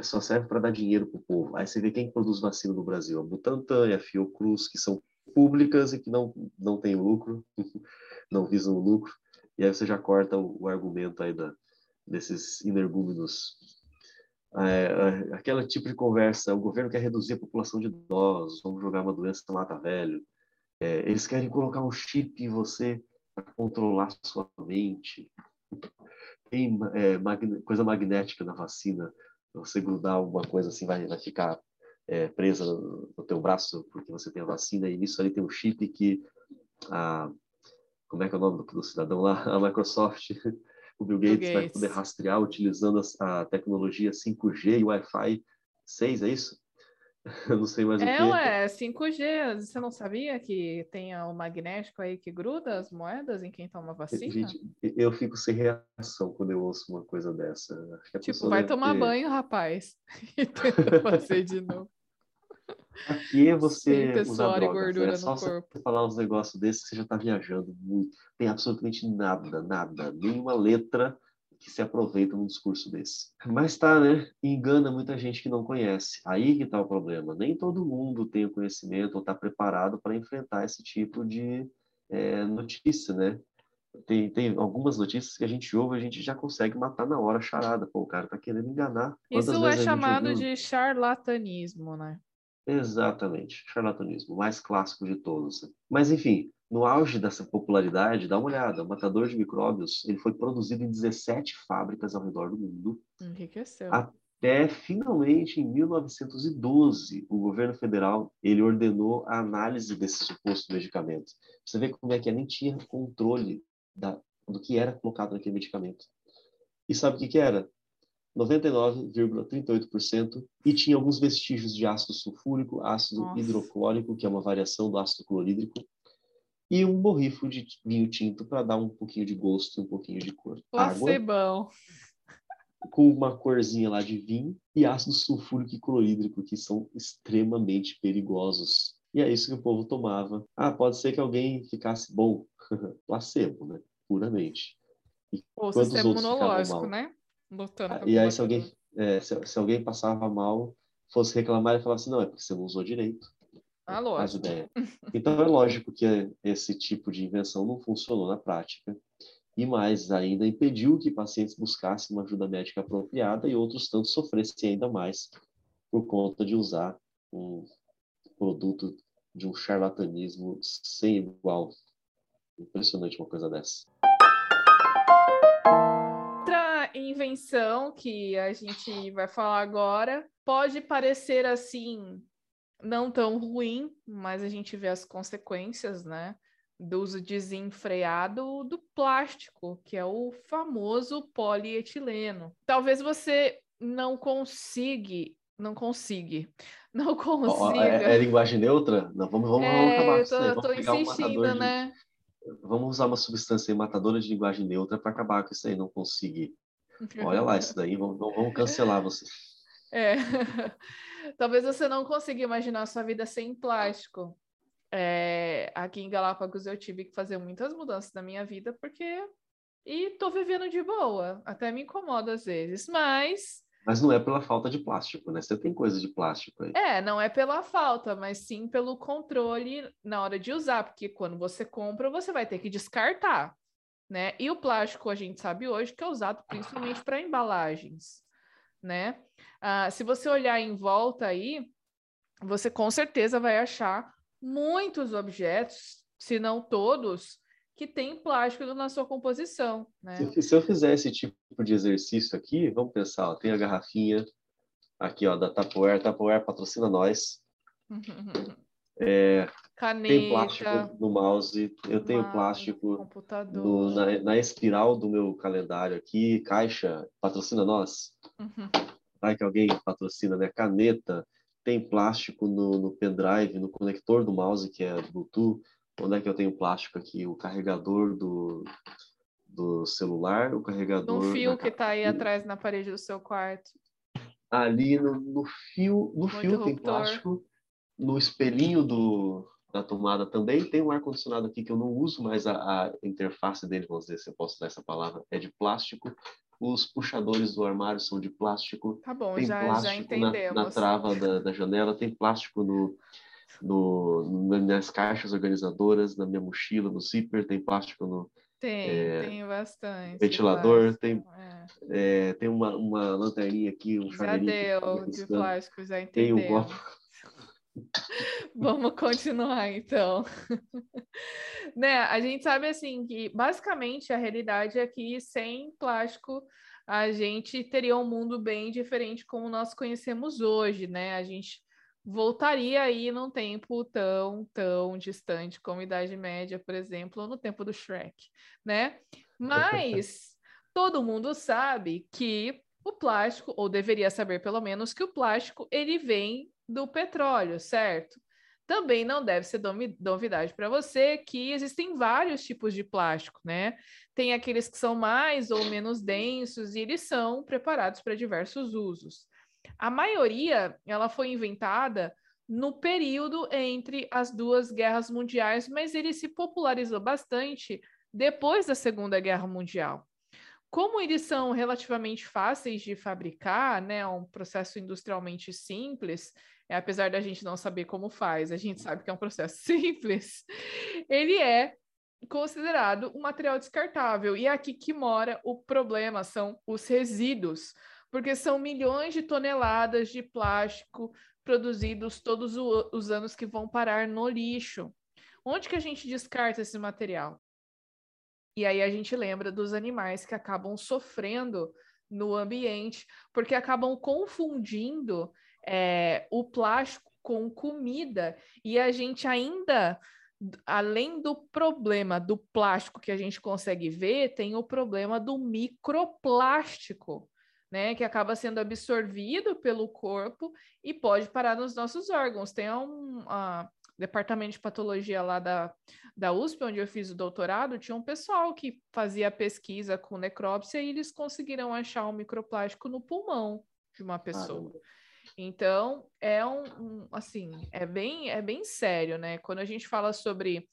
só serve para dar dinheiro para o povo. Aí você vê quem produz vacina no Brasil. A Butantan e a Fiocruz, que são públicas e que não, não têm lucro, não visam lucro. E aí você já corta o, o argumento aí da, desses energúmenos. É, é, aquele tipo de conversa, o governo quer reduzir a população de idosos, vamos jogar uma doença mata velho. É, eles querem colocar um chip em você para controlar sua mente. Tem é, coisa magnética na vacina. Você grudar alguma coisa assim, vai, vai ficar é, presa no, no teu braço porque você tem a vacina. E nisso ali tem um chip que a como é que é o nome do, do cidadão lá? A Microsoft, o Bill Gates, Bill Gates. vai poder rastrear utilizando a, a tecnologia 5G e Wi-Fi 6, é isso? Eu não sei mais é, o que. É, 5G. Você não sabia que tem o magnético aí que gruda as moedas em quem toma vacina? Gente, eu fico sem reação quando eu ouço uma coisa dessa. tipo, vai tomar ter... banho, rapaz. E tenta fazer de novo. Aqui você Sim, usa droga. Gordura é só você corpo. falar uns negócios desses, você já está viajando muito. Tem absolutamente nada, nada, nenhuma letra que se aproveita num discurso desse. Mas tá, né? Engana muita gente que não conhece. Aí que tá o problema. Nem todo mundo tem o conhecimento ou está preparado para enfrentar esse tipo de é, notícia, né? Tem, tem algumas notícias que a gente ouve, a gente já consegue matar na hora charada. Pô, o cara tá querendo enganar. Quantas Isso é chamado de charlatanismo, né? Exatamente, charlatanismo, mais clássico de todos. Mas, enfim, no auge dessa popularidade, dá uma olhada, o matador de micróbios, ele foi produzido em 17 fábricas ao redor do mundo. Enriqueceu. Até, finalmente, em 1912, o governo federal, ele ordenou a análise desse suposto medicamento. Você vê como é que nem tinha controle da, do que era colocado naquele medicamento. E sabe o que, que era? 99,38% e tinha alguns vestígios de ácido sulfúrico, ácido Nossa. hidroclórico, que é uma variação do ácido clorídrico, e um borrifo de vinho tinto para dar um pouquinho de gosto e um pouquinho de cor. Placebão. Com uma corzinha lá de vinho e ácido sulfúrico e clorídrico, que são extremamente perigosos. E é isso que o povo tomava. Ah, pode ser que alguém ficasse bom. Placebo, né? Puramente. E o sistema imunológico, né? Lutando e aí, se alguém, é, se, se, alguém passava mal, fosse reclamar e falasse, não, é porque você não usou direito. Ah, lógico. Então, é lógico que esse tipo de invenção não funcionou na prática. E mais ainda, impediu que pacientes buscassem uma ajuda médica apropriada e outros tantos sofressem ainda mais por conta de usar um produto de um charlatanismo sem igual. Impressionante uma coisa dessa invenção que a gente vai falar agora pode parecer assim não tão ruim, mas a gente vê as consequências, né? Do uso desenfreado do plástico, que é o famoso polietileno. Talvez você não consiga, não consiga, não consiga. é, é, linguagem neutra? Não, vamos, vamos, é, acabar eu tô, eu tô insistindo, né? De... Vamos usar uma substância matadora de linguagem neutra para acabar com isso aí, não conseguir. Olha lá, isso daí, vamos, vamos cancelar você. É. Talvez você não consiga imaginar a sua vida sem plástico. É, aqui em Galápagos eu tive que fazer muitas mudanças na minha vida, porque. E tô vivendo de boa. Até me incomoda às vezes, mas. Mas não é pela falta de plástico, né? Você tem coisa de plástico aí. É, não é pela falta, mas sim pelo controle na hora de usar, porque quando você compra, você vai ter que descartar, né? E o plástico a gente sabe hoje que é usado principalmente para embalagens, né? Ah, se você olhar em volta aí, você com certeza vai achar muitos objetos, se não todos, que tem plástico na sua composição. Né? Se, se, eu fizer esse tipo de exercício aqui, vamos pensar, ó, tem a garrafinha aqui ó, da Tupperware, Tupperware patrocina nós. É, Caneta, tem plástico no mouse, eu tenho mouse, plástico no, na, na, espiral do meu calendário aqui, caixa, patrocina nós. Uhum. Vai que alguém patrocina, né? Caneta, tem plástico no, no pendrive, no conector do mouse, que é Bluetooth. Onde é que eu tenho plástico aqui? O carregador do, do celular, o carregador. Um fio que está aí atrás na parede do seu quarto. Ali no, no fio, no fio tem plástico. No espelhinho do, da tomada também tem um ar-condicionado aqui que eu não uso, mas a, a interface dele, vamos dizer se eu posso dar essa palavra, é de plástico. Os puxadores do armário são de plástico. Tá bom, tem já, plástico já entendemos. Na, na trava da, da, janela, tem plástico no, no, nas caixas organizadoras, na minha mochila, no zíper, tem plástico no. Tem, é, tem bastante. Ventilador, tem, é. É, tem uma, uma lanterninha aqui, um Já deu, de plástico, já entendeu. Tem um copo. Vamos continuar então. né, a gente sabe assim que basicamente a realidade é que sem plástico a gente teria um mundo bem diferente como nós conhecemos hoje, né? A gente voltaria aí num tempo tão, tão distante como a Idade Média, por exemplo, ou no tempo do Shrek, né? Mas todo mundo sabe que o plástico, ou deveria saber pelo menos, que o plástico ele vem do petróleo, certo? Também não deve ser novidade para você que existem vários tipos de plástico, né? Tem aqueles que são mais ou menos densos e eles são preparados para diversos usos. A maioria, ela foi inventada no período entre as duas guerras mundiais, mas ele se popularizou bastante depois da Segunda Guerra Mundial. Como eles são relativamente fáceis de fabricar, né, um processo industrialmente simples, é, apesar da gente não saber como faz, a gente sabe que é um processo simples, ele é considerado um material descartável. E é aqui que mora o problema, são os resíduos, porque são milhões de toneladas de plástico produzidos todos os anos que vão parar no lixo. Onde que a gente descarta esse material? E aí a gente lembra dos animais que acabam sofrendo no ambiente, porque acabam confundindo é, o plástico com comida e a gente ainda além do problema do plástico que a gente consegue ver, tem o problema do microplástico, né, que acaba sendo absorvido pelo corpo e pode parar nos nossos órgãos. Tem um departamento de patologia lá da, da USP, onde eu fiz o doutorado, tinha um pessoal que fazia pesquisa com necrópsia e eles conseguiram achar um microplástico no pulmão de uma pessoa. Então, é um, um, assim, é bem, é bem sério, né? Quando a gente fala sobre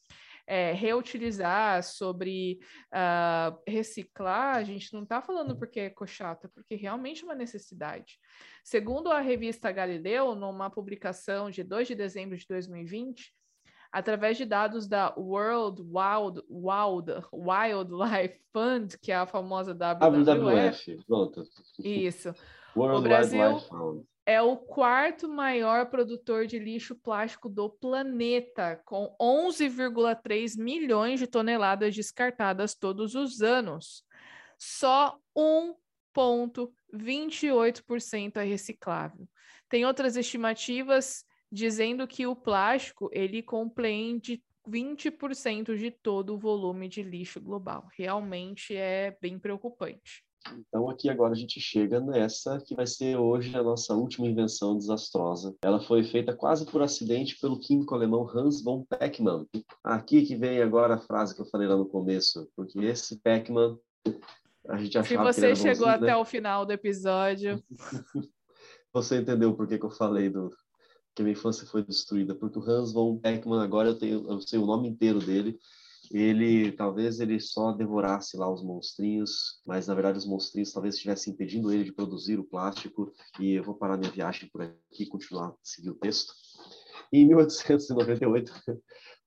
é, reutilizar, sobre uh, reciclar, a gente não está falando porque é cochata, porque realmente é uma necessidade. Segundo a revista Galileu, numa publicação de 2 de dezembro de 2020, através de dados da World Wild, Wild, Wildlife Fund, que é a famosa WWF. WWF. Isso. World o Brasil, Wildlife Fund é o quarto maior produtor de lixo plástico do planeta, com 11,3 milhões de toneladas descartadas todos os anos. Só 1,28% é reciclável. Tem outras estimativas dizendo que o plástico ele compreende 20% de todo o volume de lixo global. Realmente é bem preocupante. Então aqui agora a gente chega nessa que vai ser hoje a nossa última invenção desastrosa. Ela foi feita quase por acidente pelo químico alemão Hans von Pechmann. Aqui que vem agora a frase que eu falei lá no começo, porque esse Pechmann a gente achava Se você chegou até né? o final do episódio, você entendeu por que, que eu falei do, que a minha infância foi destruída, porque o Hans von Beckmann, agora eu, tenho, eu sei o nome inteiro dele, ele talvez ele só devorasse lá os monstrinhos, mas na verdade os monstrinhos talvez estivessem impedindo ele de produzir o plástico, e eu vou parar minha viagem por aqui e continuar a seguir o texto. Em 1898,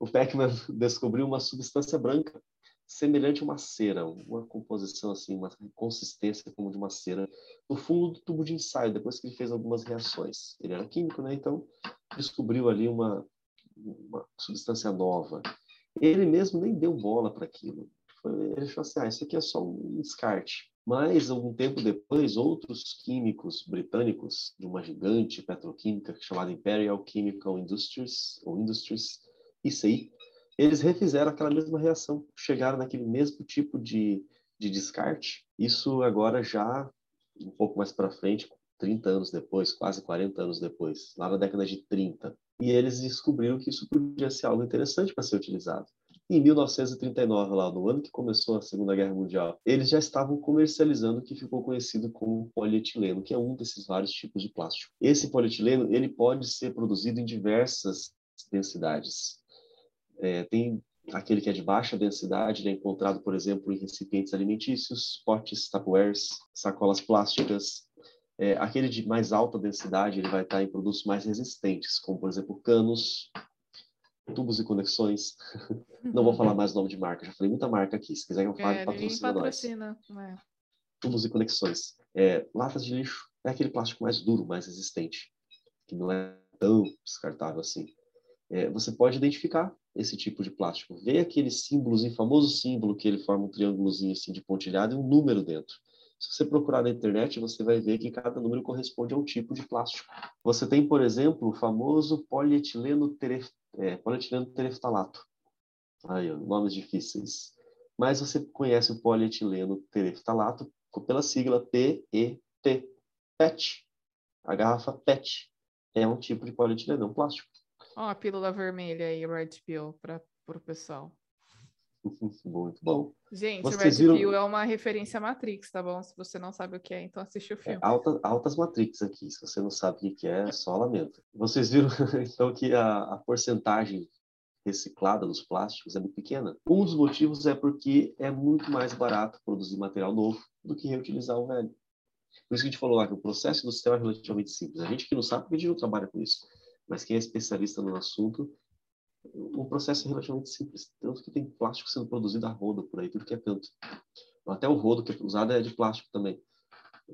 o Beckmann descobriu uma substância branca semelhante a uma cera, uma composição assim, uma consistência como de uma cera, no fundo do tubo de ensaio, depois que ele fez algumas reações. Ele era químico, né? Então, descobriu ali uma, uma substância nova. Ele mesmo nem deu bola para aquilo. Ele achou assim, ah, isso aqui é só um descarte. Mas, algum tempo depois, outros químicos britânicos de uma gigante petroquímica chamada Imperial Chemical Industries, ou Industries, ICI, eles refizeram aquela mesma reação, chegaram naquele mesmo tipo de, de descarte. Isso agora já um pouco mais para frente, 30 anos depois, quase 40 anos depois, lá na década de 30. E eles descobriram que isso podia ser algo interessante para ser utilizado. Em 1939, lá no ano que começou a Segunda Guerra Mundial, eles já estavam comercializando o que ficou conhecido como polietileno, que é um desses vários tipos de plástico. Esse polietileno ele pode ser produzido em diversas densidades. É, tem aquele que é de baixa densidade, ele é encontrado, por exemplo, em recipientes alimentícios, potes, tapuers, sacolas plásticas. É, aquele de mais alta densidade, ele vai estar em produtos mais resistentes, como, por exemplo, canos, tubos e conexões. Não vou falar mais o nome de marca, já falei muita marca aqui. Se quiser que eu fale, é, patrocina, patrocina nós. É. Tubos e conexões. É, latas de lixo é aquele plástico mais duro, mais resistente, que não é tão descartável assim. É, você pode identificar esse tipo de plástico. Vê aquele símbolo, famoso símbolo que ele forma um triângulozinho assim de pontilhado e um número dentro. Se você procurar na internet, você vai ver que cada número corresponde a um tipo de plástico. Você tem, por exemplo, o famoso polietileno, teref... é, polietileno tereftalato. Aí, nomes difíceis. Mas você conhece o polietileno tereftalato pela sigla PET. PET. A garrafa PET é um tipo de polietileno, é um plástico. Ó, a pílula vermelha aí, Red Pill, para o pessoal. Muito bom. Gente, Vocês Red viram... É uma referência Matrix, tá bom? Se você não sabe o que é, então assiste o é, filme. É, alta, altas Matrix aqui. Se você não sabe o que é, só lamento. Vocês viram, então, que a, a porcentagem reciclada dos plásticos é muito pequena. Um dos motivos é porque é muito mais barato produzir material novo do que reutilizar o velho. Por isso que a gente falou lá que o processo industrial é relativamente simples. A gente que não sabe, a gente não trabalha com isso mas quem é especialista no assunto, o processo é relativamente simples. Tanto que tem plástico sendo produzido a roda por aí, tudo que é canto. Até o rodo que é usado é de plástico também.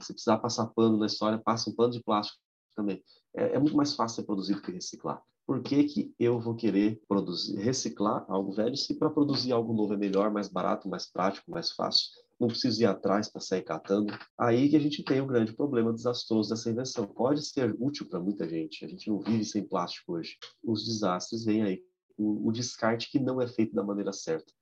Se precisar passar pano na história, passa um pano de plástico também. É, é muito mais fácil ser produzido que reciclar. Por que, que eu vou querer produzir, reciclar algo velho se para produzir algo novo é melhor, mais barato, mais prático, mais fácil? não precisa ir atrás para sair catando. Aí que a gente tem o um grande problema desastroso dessa invenção. Pode ser útil para muita gente, a gente não vive sem plástico hoje. Os desastres vêm aí. O, o descarte que não é feito da maneira certa.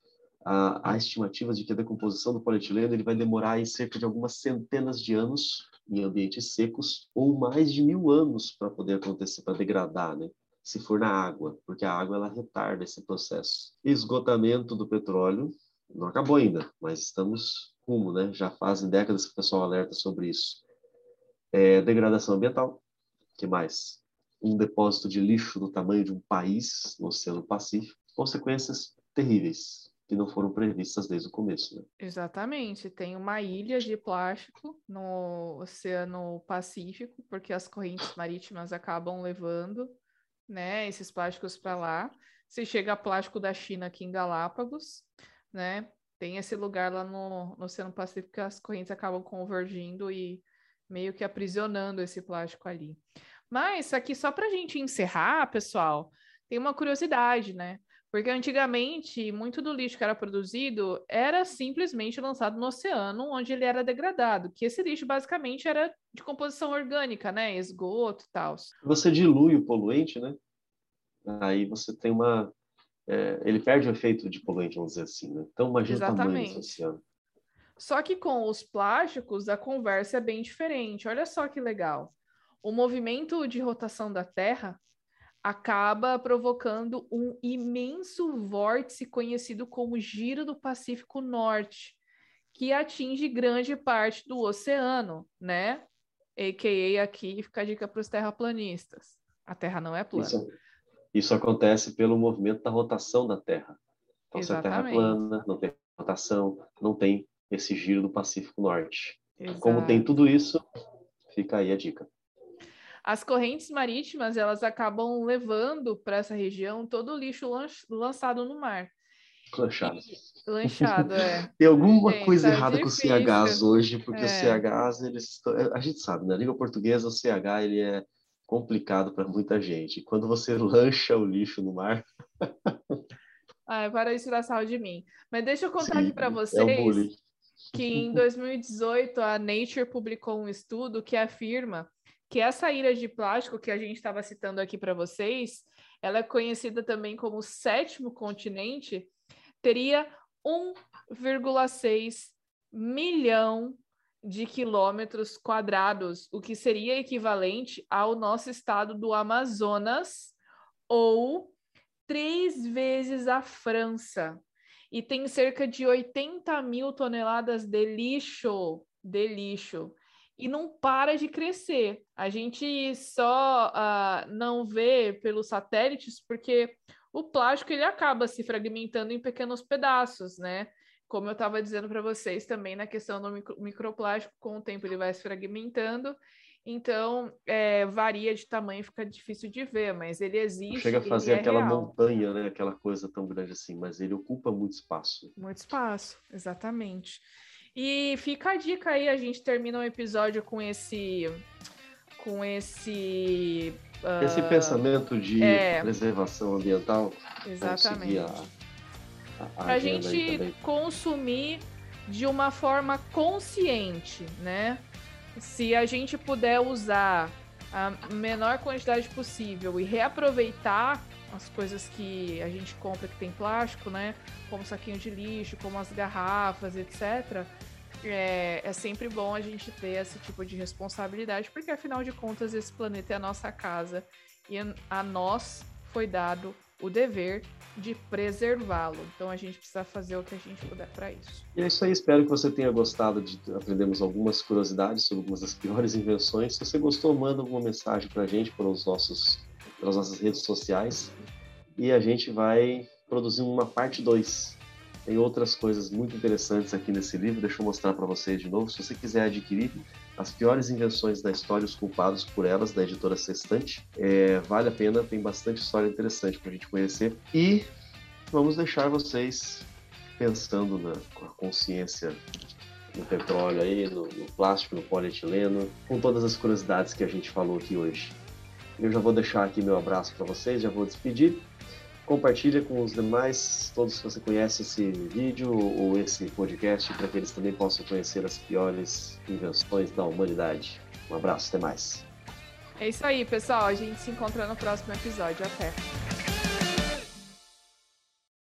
A, a estimativa de que a decomposição do polietileno ele vai demorar aí cerca de algumas centenas de anos em ambientes secos ou mais de mil anos para poder acontecer, para degradar, né? se for na água, porque a água ela retarda esse processo. Esgotamento do petróleo, não acabou ainda, mas estamos rumo, né? Já fazem décadas que o pessoal alerta sobre isso. É, degradação ambiental, que mais? Um depósito de lixo do tamanho de um país no Oceano Pacífico. Consequências terríveis que não foram previstas desde o começo. Né? Exatamente. Tem uma ilha de plástico no Oceano Pacífico, porque as correntes marítimas acabam levando né, esses plásticos para lá. Se chega plástico da China aqui em Galápagos, né? Tem esse lugar lá no, no Oceano Pacífico que as correntes acabam convergindo e meio que aprisionando esse plástico ali. Mas aqui só para a gente encerrar, pessoal, tem uma curiosidade, né? Porque antigamente, muito do lixo que era produzido era simplesmente lançado no oceano, onde ele era degradado, que esse lixo basicamente era de composição orgânica, né? Esgoto e tal. Você dilui o poluente, né? Aí você tem uma, é, ele perde o efeito de poluente, vamos dizer assim, né? Então imagina Exatamente. o tamanho desse oceano. Só que com os plásticos a conversa é bem diferente. Olha só que legal. O movimento de rotação da Terra acaba provocando um imenso vórtice conhecido como Giro do Pacífico Norte, que atinge grande parte do oceano, né? AKA aqui fica a dica para os terraplanistas. A Terra não é plana. Isso, isso acontece pelo movimento da rotação da Terra. Então, Exatamente. se a Terra é plana, não tem rotação, não tem esse giro do Pacífico Norte. Exato. Como tem tudo isso, fica aí a dica. As correntes marítimas, elas acabam levando para essa região todo o lixo lançado no mar. Lanchado. Lanchado, é. Tem alguma Gente, coisa tá errada difícil. com o CH hoje, porque é. o CH, eles, a gente sabe, na língua portuguesa, o CH ele é complicado para muita gente. Quando você lancha o lixo no mar. ah, para de tirar sal de mim. Mas deixa eu contar Sim, aqui para vocês é que em 2018 a Nature publicou um estudo que afirma que essa ilha de plástico que a gente estava citando aqui para vocês, ela é conhecida também como o sétimo continente, teria 1,6 milhão de quilômetros quadrados, o que seria equivalente ao nosso estado do Amazonas ou três vezes a França. E tem cerca de 80 mil toneladas de lixo, de lixo e não para de crescer. A gente só uh, não vê pelos satélites porque o plástico ele acaba se fragmentando em pequenos pedaços, né? Como eu estava dizendo para vocês também na questão do micro, microplástico, com o tempo ele vai se fragmentando, então é, varia de tamanho, fica difícil de ver, mas ele existe. Chega a fazer é aquela real. montanha, né? Aquela coisa tão grande assim, mas ele ocupa muito espaço. Muito espaço, exatamente. E fica a dica aí, a gente termina o episódio com esse. Com esse. Uh, esse pensamento de é, preservação ambiental. Exatamente. A, a, a gente consumir de uma forma consciente, né? Se a gente puder usar a menor quantidade possível e reaproveitar as coisas que a gente compra que tem plástico, né? Como saquinho de lixo, como as garrafas, etc. É, é sempre bom a gente ter esse tipo de responsabilidade, porque afinal de contas esse planeta é a nossa casa e a nós foi dado o dever de preservá-lo. Então a gente precisa fazer o que a gente puder para isso. E é isso aí, espero que você tenha gostado de aprendermos algumas curiosidades sobre algumas das piores invenções. Se você gostou, manda alguma mensagem para a gente pelos nossos, pelas nossas redes sociais e a gente vai produzir uma parte 2. Tem outras coisas muito interessantes aqui nesse livro, deixa eu mostrar para vocês de novo. Se você quiser adquirir as piores invenções da história, os culpados por elas, da editora Sextante, é, vale a pena, tem bastante história interessante para a gente conhecer. E vamos deixar vocês pensando na com a consciência no petróleo aí, no, no plástico, no polietileno, com todas as curiosidades que a gente falou aqui hoje. Eu já vou deixar aqui meu abraço para vocês, já vou despedir. Compartilha com os demais, todos que você conhece esse vídeo ou esse podcast, para que eles também possam conhecer as piores invenções da humanidade. Um abraço, até mais. É isso aí, pessoal. A gente se encontra no próximo episódio. Até.